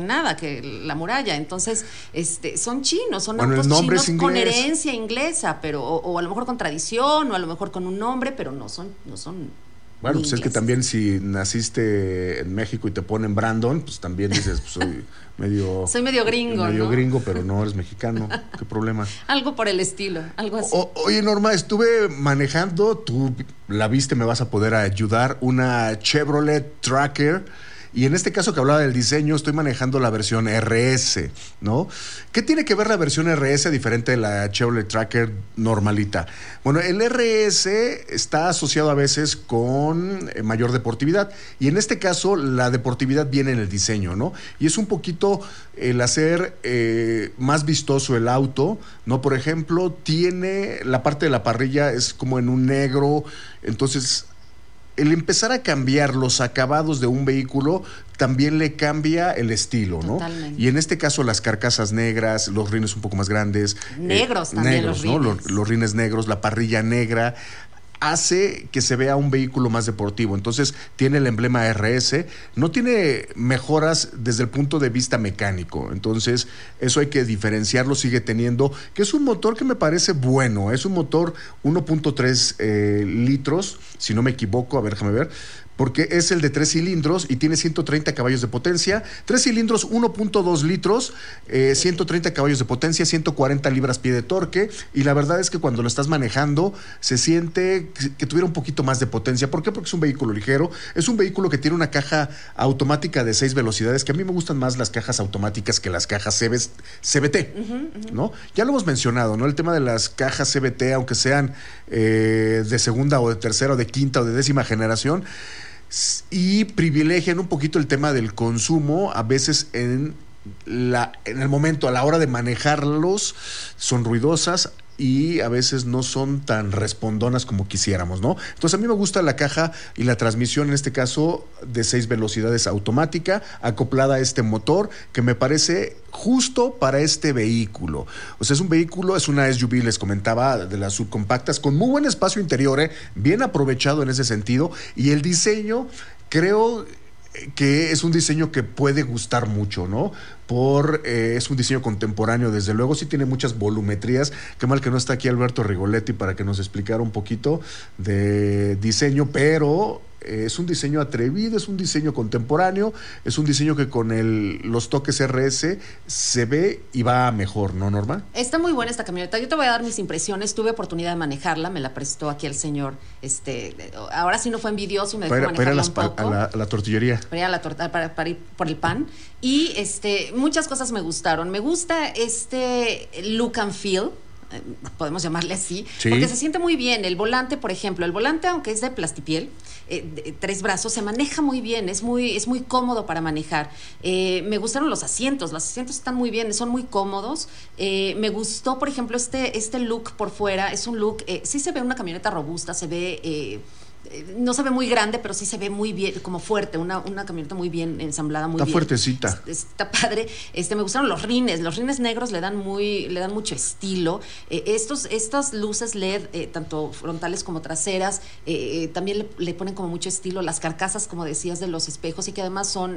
que- nada, que la muralla. Entonces, este, son chinos, son Bueno, autos chinos con herencia inglesa, pero, o, o a lo mejor con tradición, o a lo mejor con un nombre, pero no son, no son Bueno, pues es que también si naciste en México y te ponen Brandon, pues también dices, pues soy medio... Soy medio gringo, Medio ¿no? gringo, pero no eres mexicano. ¿Qué problema? Algo por el estilo, algo así. O- oye, Norma, estuve manejando, tú la viste, me vas a poder ayudar, una Chevrolet Tracker. Y en este caso que hablaba del diseño, estoy manejando la versión RS, ¿no? ¿Qué tiene que ver la versión RS diferente de la Chevrolet Tracker normalita? Bueno, el RS está asociado a veces con eh, mayor deportividad. Y en este caso, la deportividad viene en el diseño, ¿no? Y es un poquito el hacer eh, más vistoso el auto, ¿no? Por ejemplo, tiene la parte de la parrilla es como en un negro, entonces el empezar a cambiar los acabados de un vehículo también le cambia el estilo, ¿no? Totalmente. Y en este caso las carcasas negras, los rines un poco más grandes. eh, Negros también los ¿no? rines. Los, los rines negros, la parrilla negra hace que se vea un vehículo más deportivo. Entonces tiene el emblema RS, no tiene mejoras desde el punto de vista mecánico. Entonces eso hay que diferenciarlo, sigue teniendo, que es un motor que me parece bueno, es un motor 1.3 eh, litros, si no me equivoco, a ver, déjame ver. Porque es el de tres cilindros y tiene 130 caballos de potencia. Tres cilindros, 1.2 litros, eh, 130 caballos de potencia, 140 libras pie de torque. Y la verdad es que cuando lo estás manejando, se siente que- tuviera un poquito más de potencia. ¿Por qué? Porque es un vehículo ligero. Es un vehículo que tiene una caja automática de seis velocidades, que a mí me gustan más las cajas automáticas que las cajas CB CBT. ¿no? Ya lo hemos mencionado, ¿no? El tema de las cajas CBT, aunque sean eh, de segunda o de tercera o de quinta o de décima generación, y privilegian un poquito el tema del consumo, a veces en la, en el momento, a la hora de manejarlos, son ruidosas y a veces no son tan respondonas como quisiéramos, ¿no? Entonces a mí me gusta la caja y la transmisión, en este caso, de seis velocidades automática, acoplada a este motor, que me parece justo para este vehículo. O sea, es un vehículo, es una SUV, les comentaba, de las subcompactas, con muy buen espacio interior, ¿eh? bien aprovechado en ese sentido, y el diseño, creo que es un diseño que puede gustar mucho, ¿no? Por eh, es un diseño contemporáneo, desde luego, sí tiene muchas volumetrías. Qué mal que no está aquí Alberto Rigoletti para que nos explicara un poquito de diseño, pero eh, es un diseño atrevido, es un diseño contemporáneo, es un diseño que con el, los toques RS se ve y va mejor, ¿no, Norma? Está muy buena esta camioneta. Yo te voy a dar mis impresiones. Tuve oportunidad de manejarla, me la prestó aquí el señor. Este, ahora sí no fue envidioso y me dejó Para, a, manejarla las un pa- poco. a la, a la tortillería. para ir, a la torta- para, para ir por el pan. Y este, muchas cosas me gustaron. Me gusta este look and feel. eh, Podemos llamarle así, Sí. porque se siente muy bien. El volante, por ejemplo, el volante, aunque es de plastipiel, eh, de- tres brazos, se maneja muy bien, es muy, es muy cómodo para manejar. Eh, me gustaron los asientos, los asientos están muy bien, son muy cómodos. Eh, me gustó, por ejemplo, este, este look por fuera, es un look, sí se ve una camioneta robusta, se ve... no se ve muy grande, pero sí se ve muy bien, como fuerte, una, una camioneta muy bien ensamblada, muy Está bien. fuertecita. Está padre. Este, me gustaron los rines. Los rines negros le dan muy, le dan mucho estilo. Eh, estos, estas luces LED, eh, tanto frontales como traseras, eh, también le, le ponen como mucho estilo. Las carcasas, como decías, de los espejos y que además son,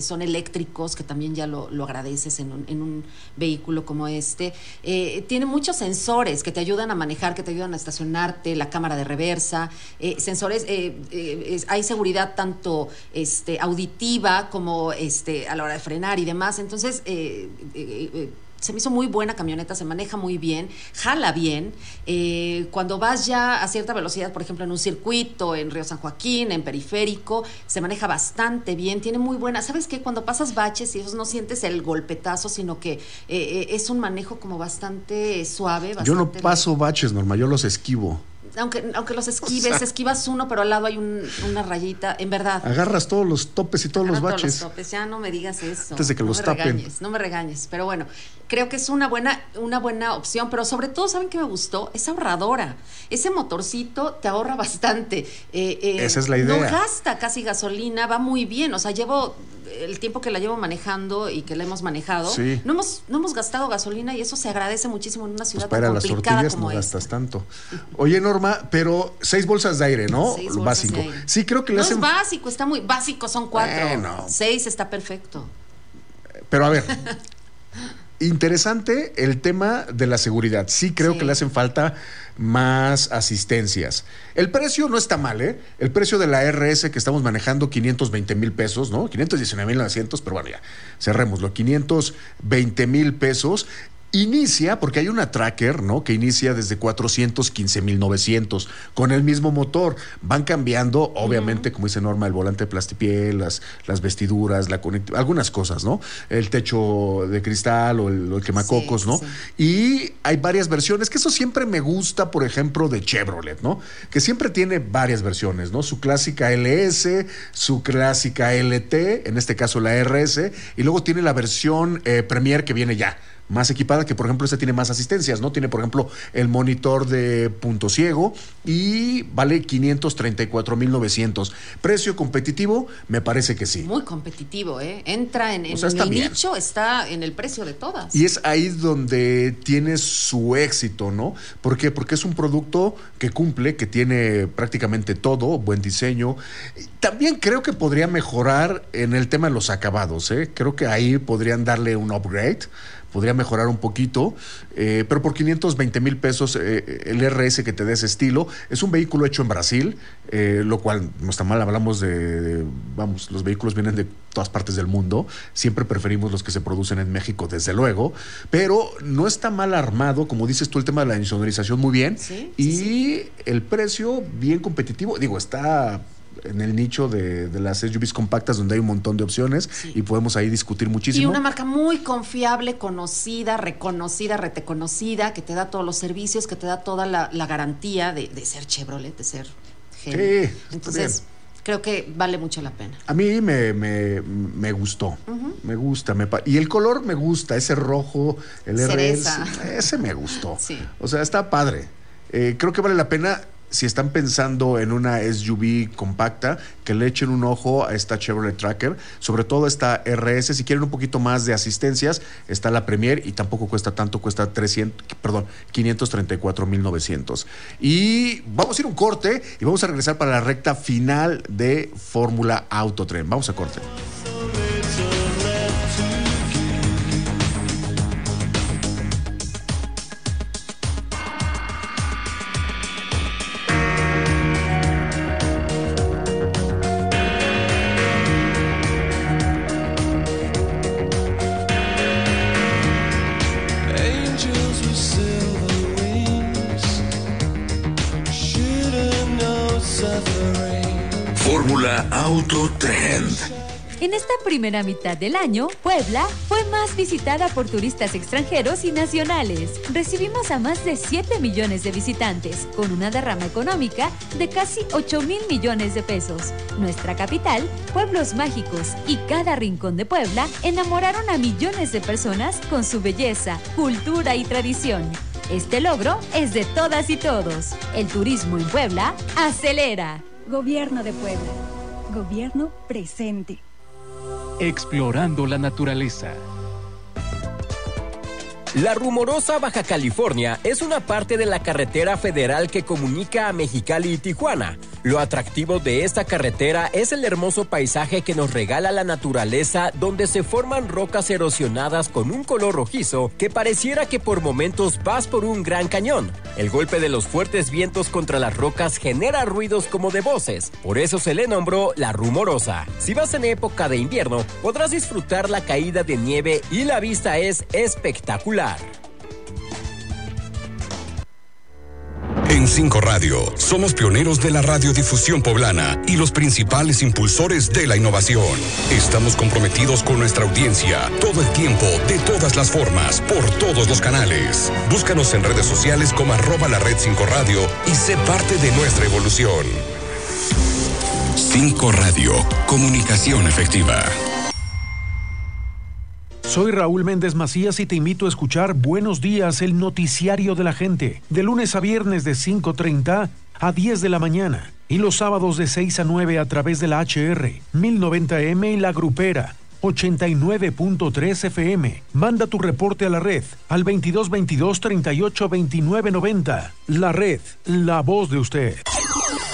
son eléctricos, que también ya lo, lo agradeces en un, en un vehículo como este. Tiene muchos sensores que te ayudan a manejar, que te ayudan a estacionarte, la cámara de reversa, sensores sensores, eh, eh, es- hay seguridad tanto este, auditiva como este, a la hora de frenar y demás. Entonces, eh, eh, se me hizo muy buena camioneta, se maneja muy bien, jala bien. Eh, cuando vas ya a cierta velocidad, por ejemplo, en un circuito, en Río San Joaquín, en periférico, se maneja bastante bien, tiene muy buena. ¿Sabes qué? Cuando pasas baches y eso no sientes el golpetazo, sino que eh, eh, es un manejo como bastante suave. Bastante Yo no paso baches, Norma, yo los esquivo. Aunque, aunque los esquives, O sea- esquivas uno, pero al lado hay un- una rayita, en verdad. Agarras todos los topes y todos los baches. topes, ya no me digas eso. Antes de que no los me tapen. regañes, no me regañes. Pero bueno, creo que es una buena, una buena opción. Pero sobre todo, ¿saben qué me gustó? Es ahorradora. Ese motorcito te ahorra bastante. Eh, eh, Esa es la No idea. gasta casi gasolina, va muy bien. O sea, llevo el tiempo que la llevo manejando y que la hemos manejado. Sí. No hemos, no hemos gastado gasolina y eso se agradece muchísimo en una Pues ciudad para tan las complicada tortillas como no esta. gastas tanto. Oye, Norma, pero seis bolsas de aire, ¿no? Seis Lo bolsas básico. de aire. Sí, creo que le No hacen. es básico, está muy básico, son cuatro. Bueno. Seis está perfecto. Pero a ver, interesante el tema de la seguridad. Sí creo que le hacen falta más asistencias. El precio no está mal, ¿eh? El precio de la RS que estamos manejando, 520 mil pesos, ¿no? 519 mil 900, pero bueno, ya, cerrémoslo. 520 mil pesos. Inicia, porque hay una tracker, ¿no? Que inicia desde 415 mil 900 con el mismo motor. Van cambiando, obviamente, como dice Norma, el volante de plastipiel, las, las vestiduras, la algunas cosas, ¿no? El techo de cristal o el, el quemacocos, ¿no? Y hay varias versiones, que eso siempre me gusta, por ejemplo, de Chevrolet, ¿no? Que siempre tiene varias versiones, ¿no? Su clásica LS, su clásica LT, en este caso la RS, y luego tiene la versión eh, Premier que viene ya más equipada, que por ejemplo esta tiene más asistencias, ¿no? Tiene, por ejemplo, el monitor de punto ciego y vale 534.900. Precio competitivo, me parece que sí. Muy competitivo, ¿eh? Entra en, en O sea, está el bien. nicho, está en el precio de todas. Y es ahí donde tiene su éxito, ¿no? ¿Por qué? Porque es un producto que cumple, que tiene prácticamente todo, buen diseño. También creo que podría mejorar en el tema de los acabados, ¿eh? Creo que ahí podrían darle un upgrade. Podría mejorar un poquito, eh, pero por 520 mil pesos eh, el RS que te dé ese estilo. Es un vehículo hecho en Brasil, eh, lo cual no está mal. Hablamos de, de- vamos, los vehículos vienen de todas partes del mundo. Siempre preferimos los que se producen en México, desde luego. Pero no está mal armado, como dices tú, el tema de la insonorización muy bien. y el precio bien competitivo. Digo, está en el nicho de, de las SUVs compactas donde hay un montón de opciones y podemos ahí discutir Y muchísimo. una marca muy confiable, conocida, reconocida, reteconocida, que te da todos los servicios, que te da toda la, la garantía de, de ser Chevrolet, de ser genio. Sí, Entonces, creo que vale mucho la pena. A mí me, me, me gustó. Me gusta. Me y el color me gusta, ese rojo, el Cereza. RS, ese me gustó. Sí. O sea, está padre. Eh, creo que vale la pena, si están pensando en una SUV compacta, que le echen un ojo a esta Chevrolet Tracker, sobre todo esta RS. Si quieren un poquito más de asistencias, está la Premier y tampoco cuesta tanto, cuesta 300, perdón, 534.900. Y vamos a ir un corte y vamos a regresar para la recta final de Fórmula Autotren. Vamos a corte. Auto Trend. En esta primera mitad del año, Puebla fue más visitada por turistas extranjeros y nacionales. Recibimos a más de 7 millones de visitantes, con una derrama económica de casi 8 mil millones de pesos. Nuestra capital, pueblos mágicos y cada rincón de Puebla enamoraron a millones de personas con su belleza, cultura y tradición. Este logro es de todas y todos. El turismo en Puebla acelera. Gobierno de Puebla. Gobierno presente. Explorando la naturaleza. La rumorosa Baja California es una parte de la carretera federal que comunica a Mexicali y Tijuana. Lo atractivo de esta carretera es el hermoso paisaje que nos regala la naturaleza donde se forman rocas erosionadas con un color rojizo que pareciera que por momentos vas por un gran cañón. El golpe de los fuertes vientos contra las rocas genera ruidos como de voces, por eso se le nombró la rumorosa. Si vas en época de invierno, podrás disfrutar la caída de nieve y la vista es espectacular. En 5 Radio, somos pioneros de la radiodifusión poblana y los principales impulsores de la innovación. Estamos comprometidos con nuestra audiencia todo el tiempo, de todas las formas, por todos los canales. Búscanos en redes sociales como arroba la red 5 Radio y sé parte de nuestra evolución. 5 Radio, comunicación efectiva. Soy Raúl Méndez Macías y te invito a escuchar Buenos Días, el noticiario de la gente, de lunes a viernes de 5.30 a 10 de la mañana y los sábados de 6 a 9 a través de la HR, 1090M y la Grupera. 89.3 FM. Manda tu reporte a la red al 2222 38 29 90. La red, la voz de usted.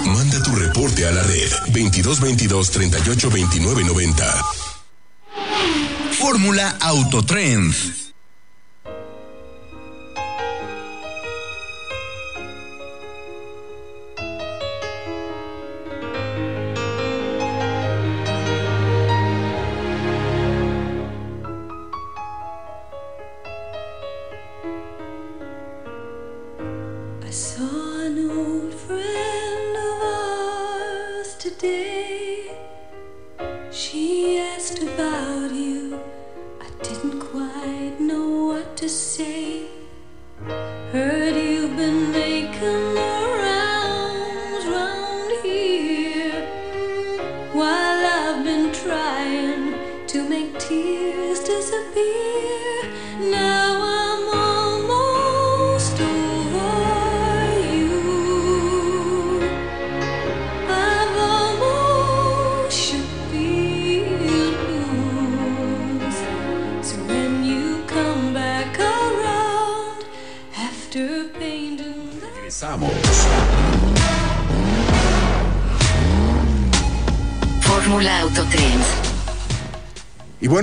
Manda tu reporte a la red 2222 38 29 90. Fórmula Autotrend.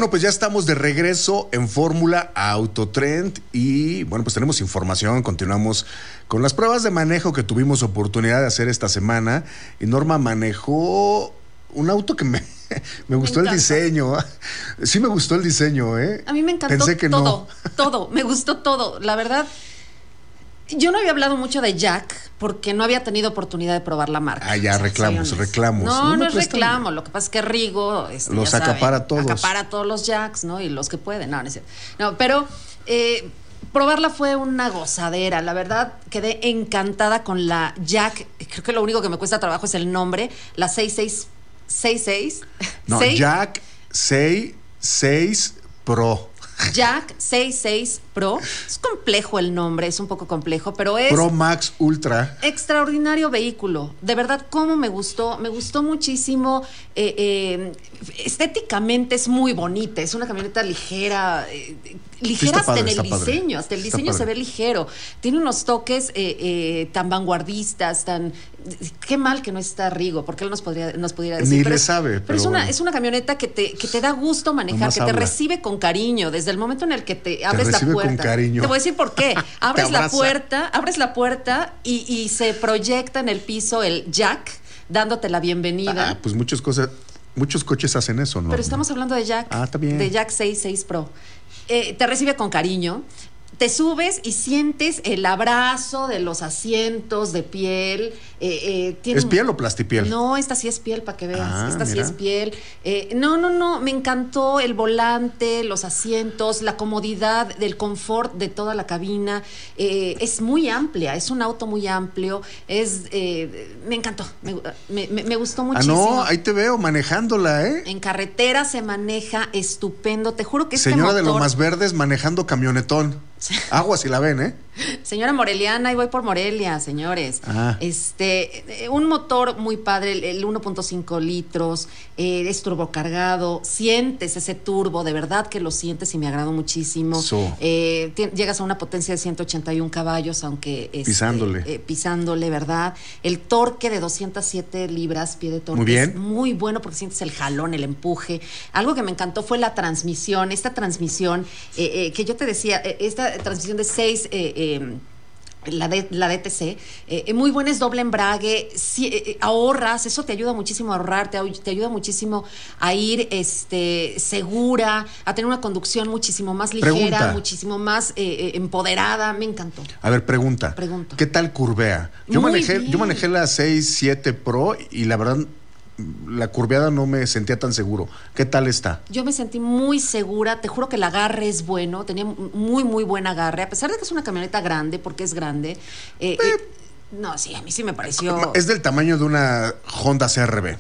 Bueno, pues ya estamos de regreso en Fórmula Autotrend y bueno, pues tenemos información, continuamos con las pruebas de manejo que tuvimos oportunidad de hacer esta semana y Norma manejó un auto que me, me gustó el diseño. Sí me gustó el diseño, ¿eh? A mí me encantó Pensé que todo, no. todo, me gustó todo. La verdad, yo no había hablado mucho de Jack porque no había tenido oportunidad de probar la marca. Ah, ya, reclamos, Acciones. reclamos. No, no, es pues está reclamo. Lo que pasa es que Rigo este, Los ya saben, acapara a todos. Acapara todos los Jacks, ¿no? Y los que pueden. No, no es cierto. No, pero eh, probarla fue una gozadera. La verdad, quedé encantada con la Jack. Creo que lo único que me cuesta trabajo es el nombre. La 6666. No, Seis- Jack 66 Pro. Jack 66 Pro. Es complejo el nombre, es un poco complejo, pero es Pro Max Ultra. extraordinario vehículo. De verdad, cómo me gustó. Me gustó muchísimo. Eh, eh, estéticamente es muy bonita. Es una camioneta ligera. eh, ligera hasta padre, en el padre. diseño. Hasta el Está diseño se padre. ve ligero. Tiene unos toques tan vanguardistas, tan. Qué mal que no está Rigo, porque él nos, podría, nos pudiera decir. Ni Pero le es- sabe, Pero, pero es, una, es una camioneta que te, que te da gusto manejar, que te recibe con cariño. Desde el momento en el que te abres la recibe con puerta. cariño. Te voy a decir por qué. Abres la puerta, abres la puerta y, y se proyecta en el piso el Jack dándote la bienvenida. Ah, pues muchas cosas, muchos coches hacen eso, ¿no? Pero estamos hablando de Jack. Ah, está bien. De Jack 66 Pro. Eh, te recibe con cariño. Te subes y sientes el abrazo de los asientos de piel. eh, eh, ¿Es piel o plastipiel? No, esta sí es piel, para que veas. Ah, esta sí es piel. Eh, no, no, no. Me encantó el volante, los asientos, la comodidad, del confort de toda la cabina. Eh, es muy amplia, es un auto muy amplio. Es, eh, me encantó. Me, me- me- gustó Ah, muchísimo. no, ahí te veo manejándola, ¿eh? En carretera se maneja estupendo. Te juro que este Señora de motor- Lomas Verdes manejando camionetón. Agua si la ven, ¿eh? Señora Moreliana, y voy por Morelia, señores. Ah. Este, eh, un motor muy padre, el, el 1.5 litros, eh, es turbocargado, sientes ese turbo, de verdad que lo sientes y me agrado muchísimo. So. Eh, llegas a una potencia de 181 caballos, aunque este, Pisándole. eh, pisándole, ¿verdad? El torque de 207 libras, pie de torque, Muy bien. es muy bueno porque sientes el jalón, el empuje. Algo que me encantó fue la transmisión, esta transmisión que yo te decía, eh, esta transmisión de 6... la, de, la DTC, eh, eh, muy buena es doble embrague, eh, eh, ahorras, eso te ayuda muchísimo a ahorrar, te, te ayuda muchísimo a ir este, segura, a tener una conducción muchísimo más ligera, Pregunta. muchísimo más eh, eh, empoderada, me encantó. A ver, pregunta. Pregunta. ¿Qué tal curvea? Yo Muy manejé, bien. yo manejé la 6, 7 Pro y la verdad la curveada no me sentía tan seguro. ¿Qué tal está? Yo me sentí muy segura, te juro que el agarre es bueno, tenía muy, muy buen agarre, a pesar de que es una camioneta grande, porque es grande. eh, eh, no, sí, a mí sí me pareció... Es del tamaño de una Honda CRB.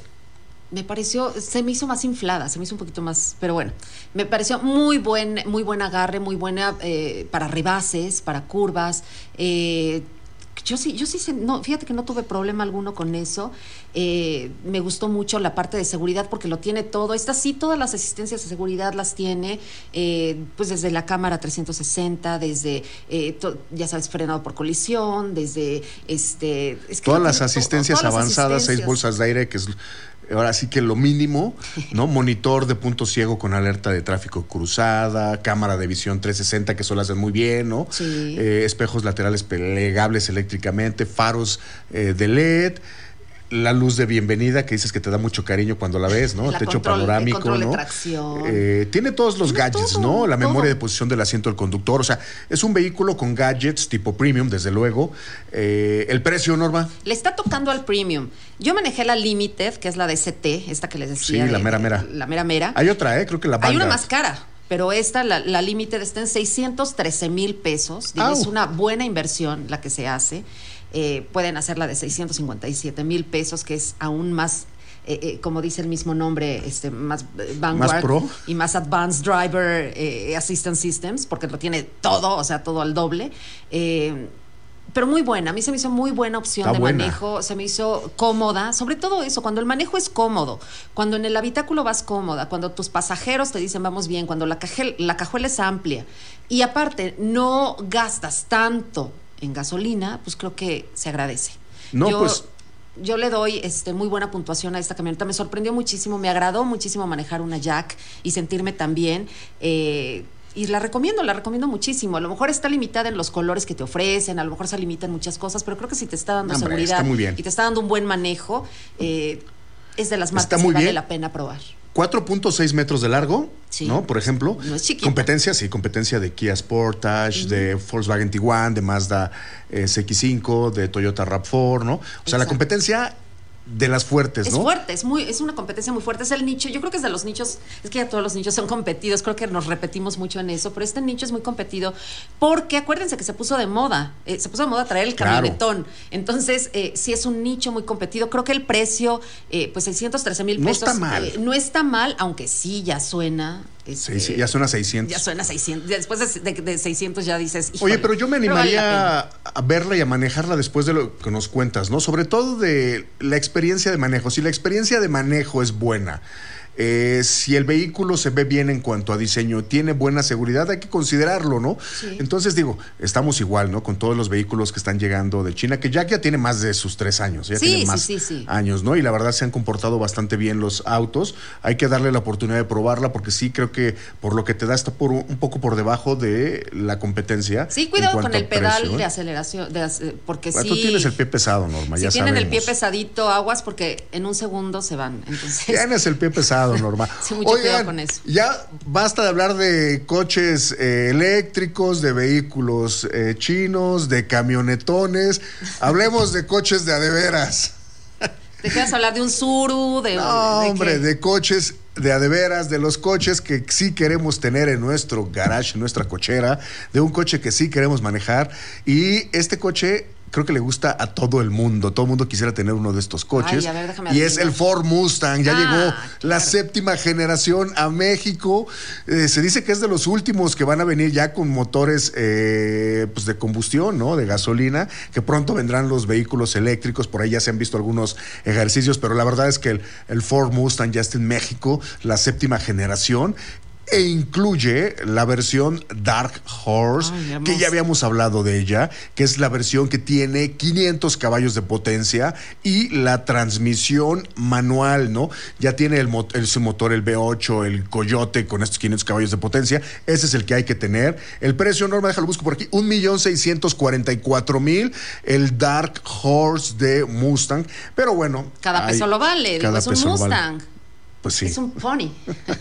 me pareció, se me hizo más inflada, se me hizo un poquito más, pero bueno, me pareció muy buen, muy buen agarre, muy buena eh, para rebases, para curvas. eh, yo sí, yo sí, no, fíjate que no tuve problema alguno con eso. Eh, me gustó mucho la parte de seguridad porque lo tiene todo. Esta sí, todas las asistencias de seguridad las tiene, eh, pues desde la cámara 360, desde, eh, to- ya sabes, frenado por colisión, desde este... es que Todas las todo, asistencias todas las avanzadas, seis asistencias. bolsas de aire, que es ahora sí que lo mínimo, ¿no? Monitor de punto ciego con alerta de tráfico cruzada, cámara de visión 360 que eso lo hacen muy bien, ¿no? Sí. Eh, espejos laterales plegables eléctricamente, faros eh, de LED. La luz de bienvenida que dices que te da mucho cariño cuando la ves, ¿no? La Techo control- el panorámico, de ¿no? tracción. Eh, tiene todos los Tiene gadgets, todo, ¿no? La memoria de posición del asiento del conductor. O sea, es un vehículo con gadgets tipo premium, desde luego. Eh, el precio, Norma. Le está tocando al premium. Yo manejé la Limited, que es la de CT, esta que les decía. Sí, la de- mera, mera. La mera mera. Hay otra, ¿eh? Creo que la Hay una Vanguard. más cara, pero esta, la, la Limited, está en 613 mil pesos. Digo, es una buena inversión la que se hace. Eh, pueden hacerla de 657 mil pesos, que es aún más. eh, eh, como dice el mismo nombre, este, más eh, Vanguard pro. y más Advanced Driver Assistance Systems, porque lo tiene todo, o sea, todo al doble. Pero muy buena, a mí se me hizo muy buena opción Está de buena. manejo, se me hizo cómoda, sobre todo eso, cuando el manejo es cómodo, cuando en el habitáculo vas cómoda, cuando tus pasajeros te dicen vamos bien, cuando la, cajel- la cajuela es amplia y aparte no gastas tanto en gasolina, pues creo que se agradece. No, Yo- pues- yo le doy este, muy buena puntuación a esta camioneta. Me sorprendió muchísimo, me agradó muchísimo manejar una Jack y sentirme tan bien. eh, y la recomiendo, la recomiendo muchísimo. A lo mejor está limitada en los colores que te ofrecen, a lo mejor se limita en muchas cosas, pero creo que si te está dando Hombre, seguridad está y te está dando un buen manejo, eh, es de las marcas que vale bien. la pena probar. 4.6 metros de largo, Sí. ¿no? Por ejemplo. No es. Competencia, sí, competencia de Kia Sportage, de Volkswagen Tiguan, de Mazda eh, CX5, de Toyota RAV4, ¿no? O sea, la competencia de las fuertes, Es ¿no? fuerte, es muy, es una competencia muy fuerte. Es el nicho, yo creo que es de los nichos, es que ya todos los nichos son competidos, creo que nos repetimos mucho en eso, pero este nicho es muy competido porque acuérdense que se puso de moda, eh, se puso de moda traer el Claro. camionetón. Entonces, eh, sí es un nicho muy competido. Creo que el precio, eh, pues 613 mil No pesos. está mal. eh, no está mal, aunque sí ya suena. Este, Sí, sí, ya suena 600. Ya suena 600. Después de, de- de 600 ya dices. Oye, "Híjole, pero yo me animaría pena". a verla y a manejarla después de lo que nos cuentas, ¿no? Sobre todo de la experiencia de manejo. Si la experiencia de manejo es buena, eh, si el vehículo se ve bien en cuanto a diseño, tiene buena seguridad, hay que considerarlo, ¿no? Sí. Entonces digo, estamos igual, ¿no? Con todos los vehículos que están llegando de China, que ya, ya tiene más de sus tres años, ya Sí, tiene más sí, años, ¿no? Y la verdad se han comportado bastante bien los autos. Hay que darle la oportunidad de probarla porque sí creo que por lo que te da está por un poco por debajo de la competencia. Sí, cuidado con el pedal precio, de aceleración, de porque Bueno, sí. Tú tienes el pie pesado, Norma, si ya tienen el pie sabemos. pesadito, aguas porque en un segundo se van. Entonces, Tienes el pie pesado, Norma. Sí, mucho cuidado con eso. Ya basta de hablar de coches eh, eléctricos, de vehículos eh, chinos, de camionetones. Hablemos de coches de adeveras. te a hablar de un Suru, de. No, de hombre, qué? de coches de adeveras, de los coches que sí queremos tener en nuestro garage, en nuestra cochera, de un coche que sí queremos manejar. Y este coche creo que le gusta a todo el mundo. Todo el mundo quisiera tener uno de estos coches. Ay, ver, y es el Ford Mustang. Ya Ah, llegó la claro. séptima generación a México. Eh, se dice que es de los últimos que van a venir ya con motores eh, pues de combustión, ¿no? De gasolina, que pronto vendrán los vehículos eléctricos. Por ahí ya se han visto algunos ejercicios, pero la verdad es que el, el Ford Mustang ya está en México, la séptima generación. E incluye la versión Dark Horse, Ay, que ya habíamos hablado de ella, que es la versión que tiene 500 caballos de potencia y la transmisión manual, ¿no? Ya tiene el, el- su motor, el V8, el Coyote con estos 500 caballos de potencia. Ese es el que hay que tener. El precio, Norma, déjalo busco por aquí, 1.644.000, el Dark Horse de Mustang. Pero bueno. Cada hay- peso lo vale, digo, cada es un lo vale. Pues sí. Es un pony.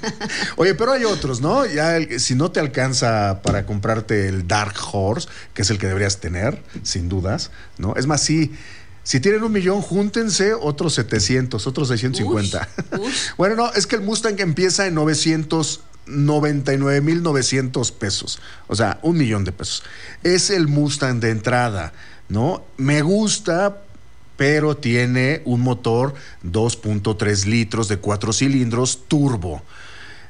Oye, pero hay otros, ¿no? Ya el- si no te alcanza para comprarte el Dark Horse, que es el que deberías tener, sin dudas, ¿no? Es más, sí. Si tienen un millón, júntense otros 700, otros 650. bueno, no, es que el Mustang empieza en 999.900 pesos. O sea, un millón de pesos. Es el Mustang de entrada, ¿no? Me gusta pero tiene un motor 2.3 litros de cuatro cilindros turbo.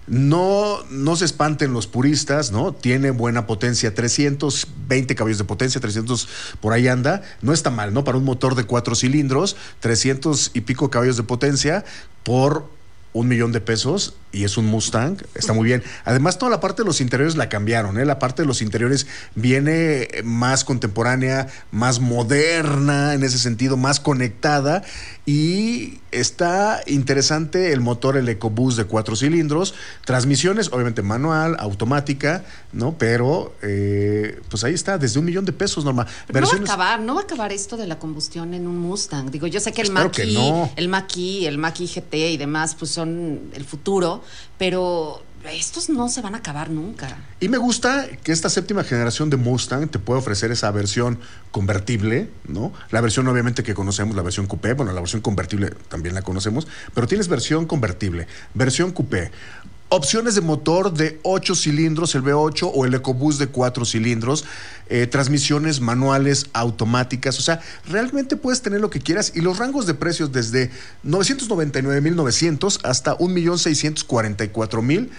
No, no se espanten los puristas, ¿no? Tiene buena potencia, 320 caballos de potencia, 300 por ahí anda. No está mal, ¿no? Para un motor de cuatro cilindros, 300 y pico caballos de potencia por un millón de pesos y es un Mustang, está muy bien. Además, toda la parte de los interiores la cambiaron, ¿eh? La parte de los interiores viene más contemporánea, más moderna en ese sentido, más conectada y está interesante el motor, el EcoBoost de cuatro cilindros, transmisiones, obviamente manual, automática, ¿no? Pero, eh, pues ahí está, desde un millón de pesos, Norma. Pero no va a acabar, no va a acabar esto de la combustión en un Mustang. Digo, yo sé que el Mach-E, no. el Mach-E, el Mach-E GT y demás, pues son el futuro, pero estos no se van a acabar nunca. Y me gusta que esta séptima generación de Mustang te puede ofrecer esa versión convertible, ¿no? La versión obviamente que conocemos, la versión coupé, bueno, la versión convertible también la conocemos, pero tienes versión convertible, versión coupé. Opciones de motor de 8 cilindros, el V8 o el EcoBoost de 4 cilindros, eh, transmisiones manuales automáticas, o sea, realmente puedes tener lo que quieras y los rangos de precios desde 999.900 hasta 1.644.000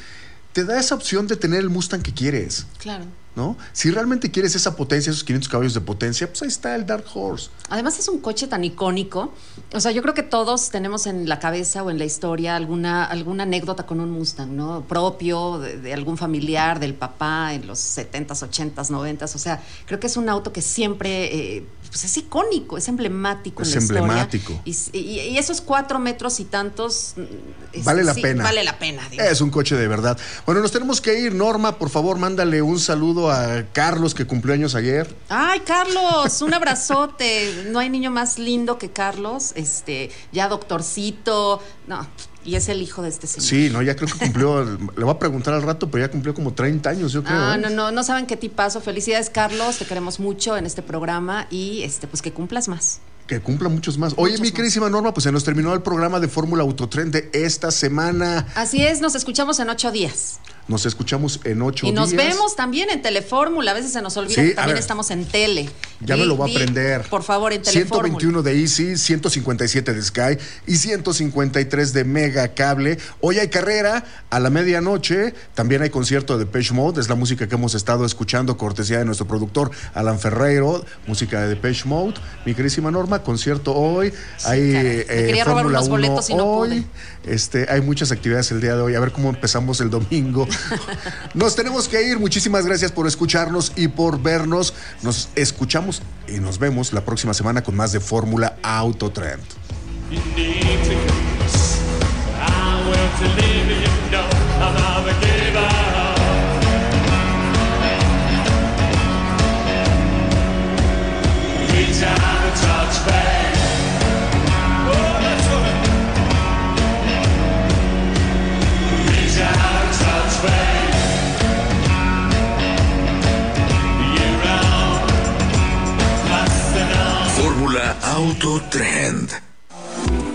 te da esa opción de tener el Mustang que quieres. Claro. ¿No? Si realmente quieres esa potencia, esos 500 caballos de potencia, pues ahí está el Dark Horse. Además es un coche tan icónico. O sea, yo creo que todos tenemos en la cabeza o en la historia alguna, alguna anécdota con un Mustang, ¿no? Propio, de, de algún familiar, del papá en los 70s, 80s, 90s. O sea, creo que es un auto que siempre eh, pues es icónico, es emblemático Es en la emblemático. historia. Y, y- y esos cuatro metros y tantos... mm, es- Vale la sí, pena. Vale la pena. digo. Es un coche de verdad. Bueno, nos tenemos que ir. Norma, por favor, mándale un saludo a Carlos que cumplió años ayer. Ay, Carlos, un abrazote. No hay niño más lindo que Carlos. Este, ya doctorcito. No, y es el hijo de este señor. Sí, no, ya creo que cumplió. le voy a preguntar al rato, pero ya cumplió como 30 años, yo creo. Ah, ¿eh? no, no, no saben qué tipazo. Felicidades, Carlos. Te queremos mucho en este programa y este, pues que cumplas más. Que cumpla muchos más. Oye, mi queridísima Norma, pues se nos terminó el programa de Fórmula Autotren de esta semana. Así es, nos escuchamos en ocho días. Nos escuchamos en ocho y nos días. vemos también en Telefórmula. A veces se nos olvida Sí, que también ver. estamos en tele. Ya me lo voy a aprender. Por favor, en Telefórmula. 121 de Easy, 157 de Sky y 153 de Mega Cable. Hoy hay carrera a la medianoche. También hay concierto de Depeche Mode. Es la música que hemos estado escuchando, cortesía de nuestro productor Alan Ferreiro. Música de Depeche Mode. Mi querísima Norma, concierto hoy. hay caray. Me eh, Fórmula unos 1 boletos y no hoy. pude. Este, hay muchas actividades el día de hoy. A ver cómo empezamos el domingo. Nos tenemos que ir. Muchísimas gracias por escucharnos y por vernos. Nos escuchamos y nos vemos la próxima semana con más de Fórmula Autotrend. Fórmula Auto Trend.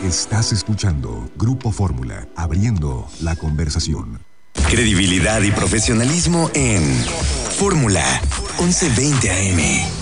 Estás escuchando Grupo Fórmula, abriendo la conversación. Credibilidad y profesionalismo en Fórmula 1120 AM.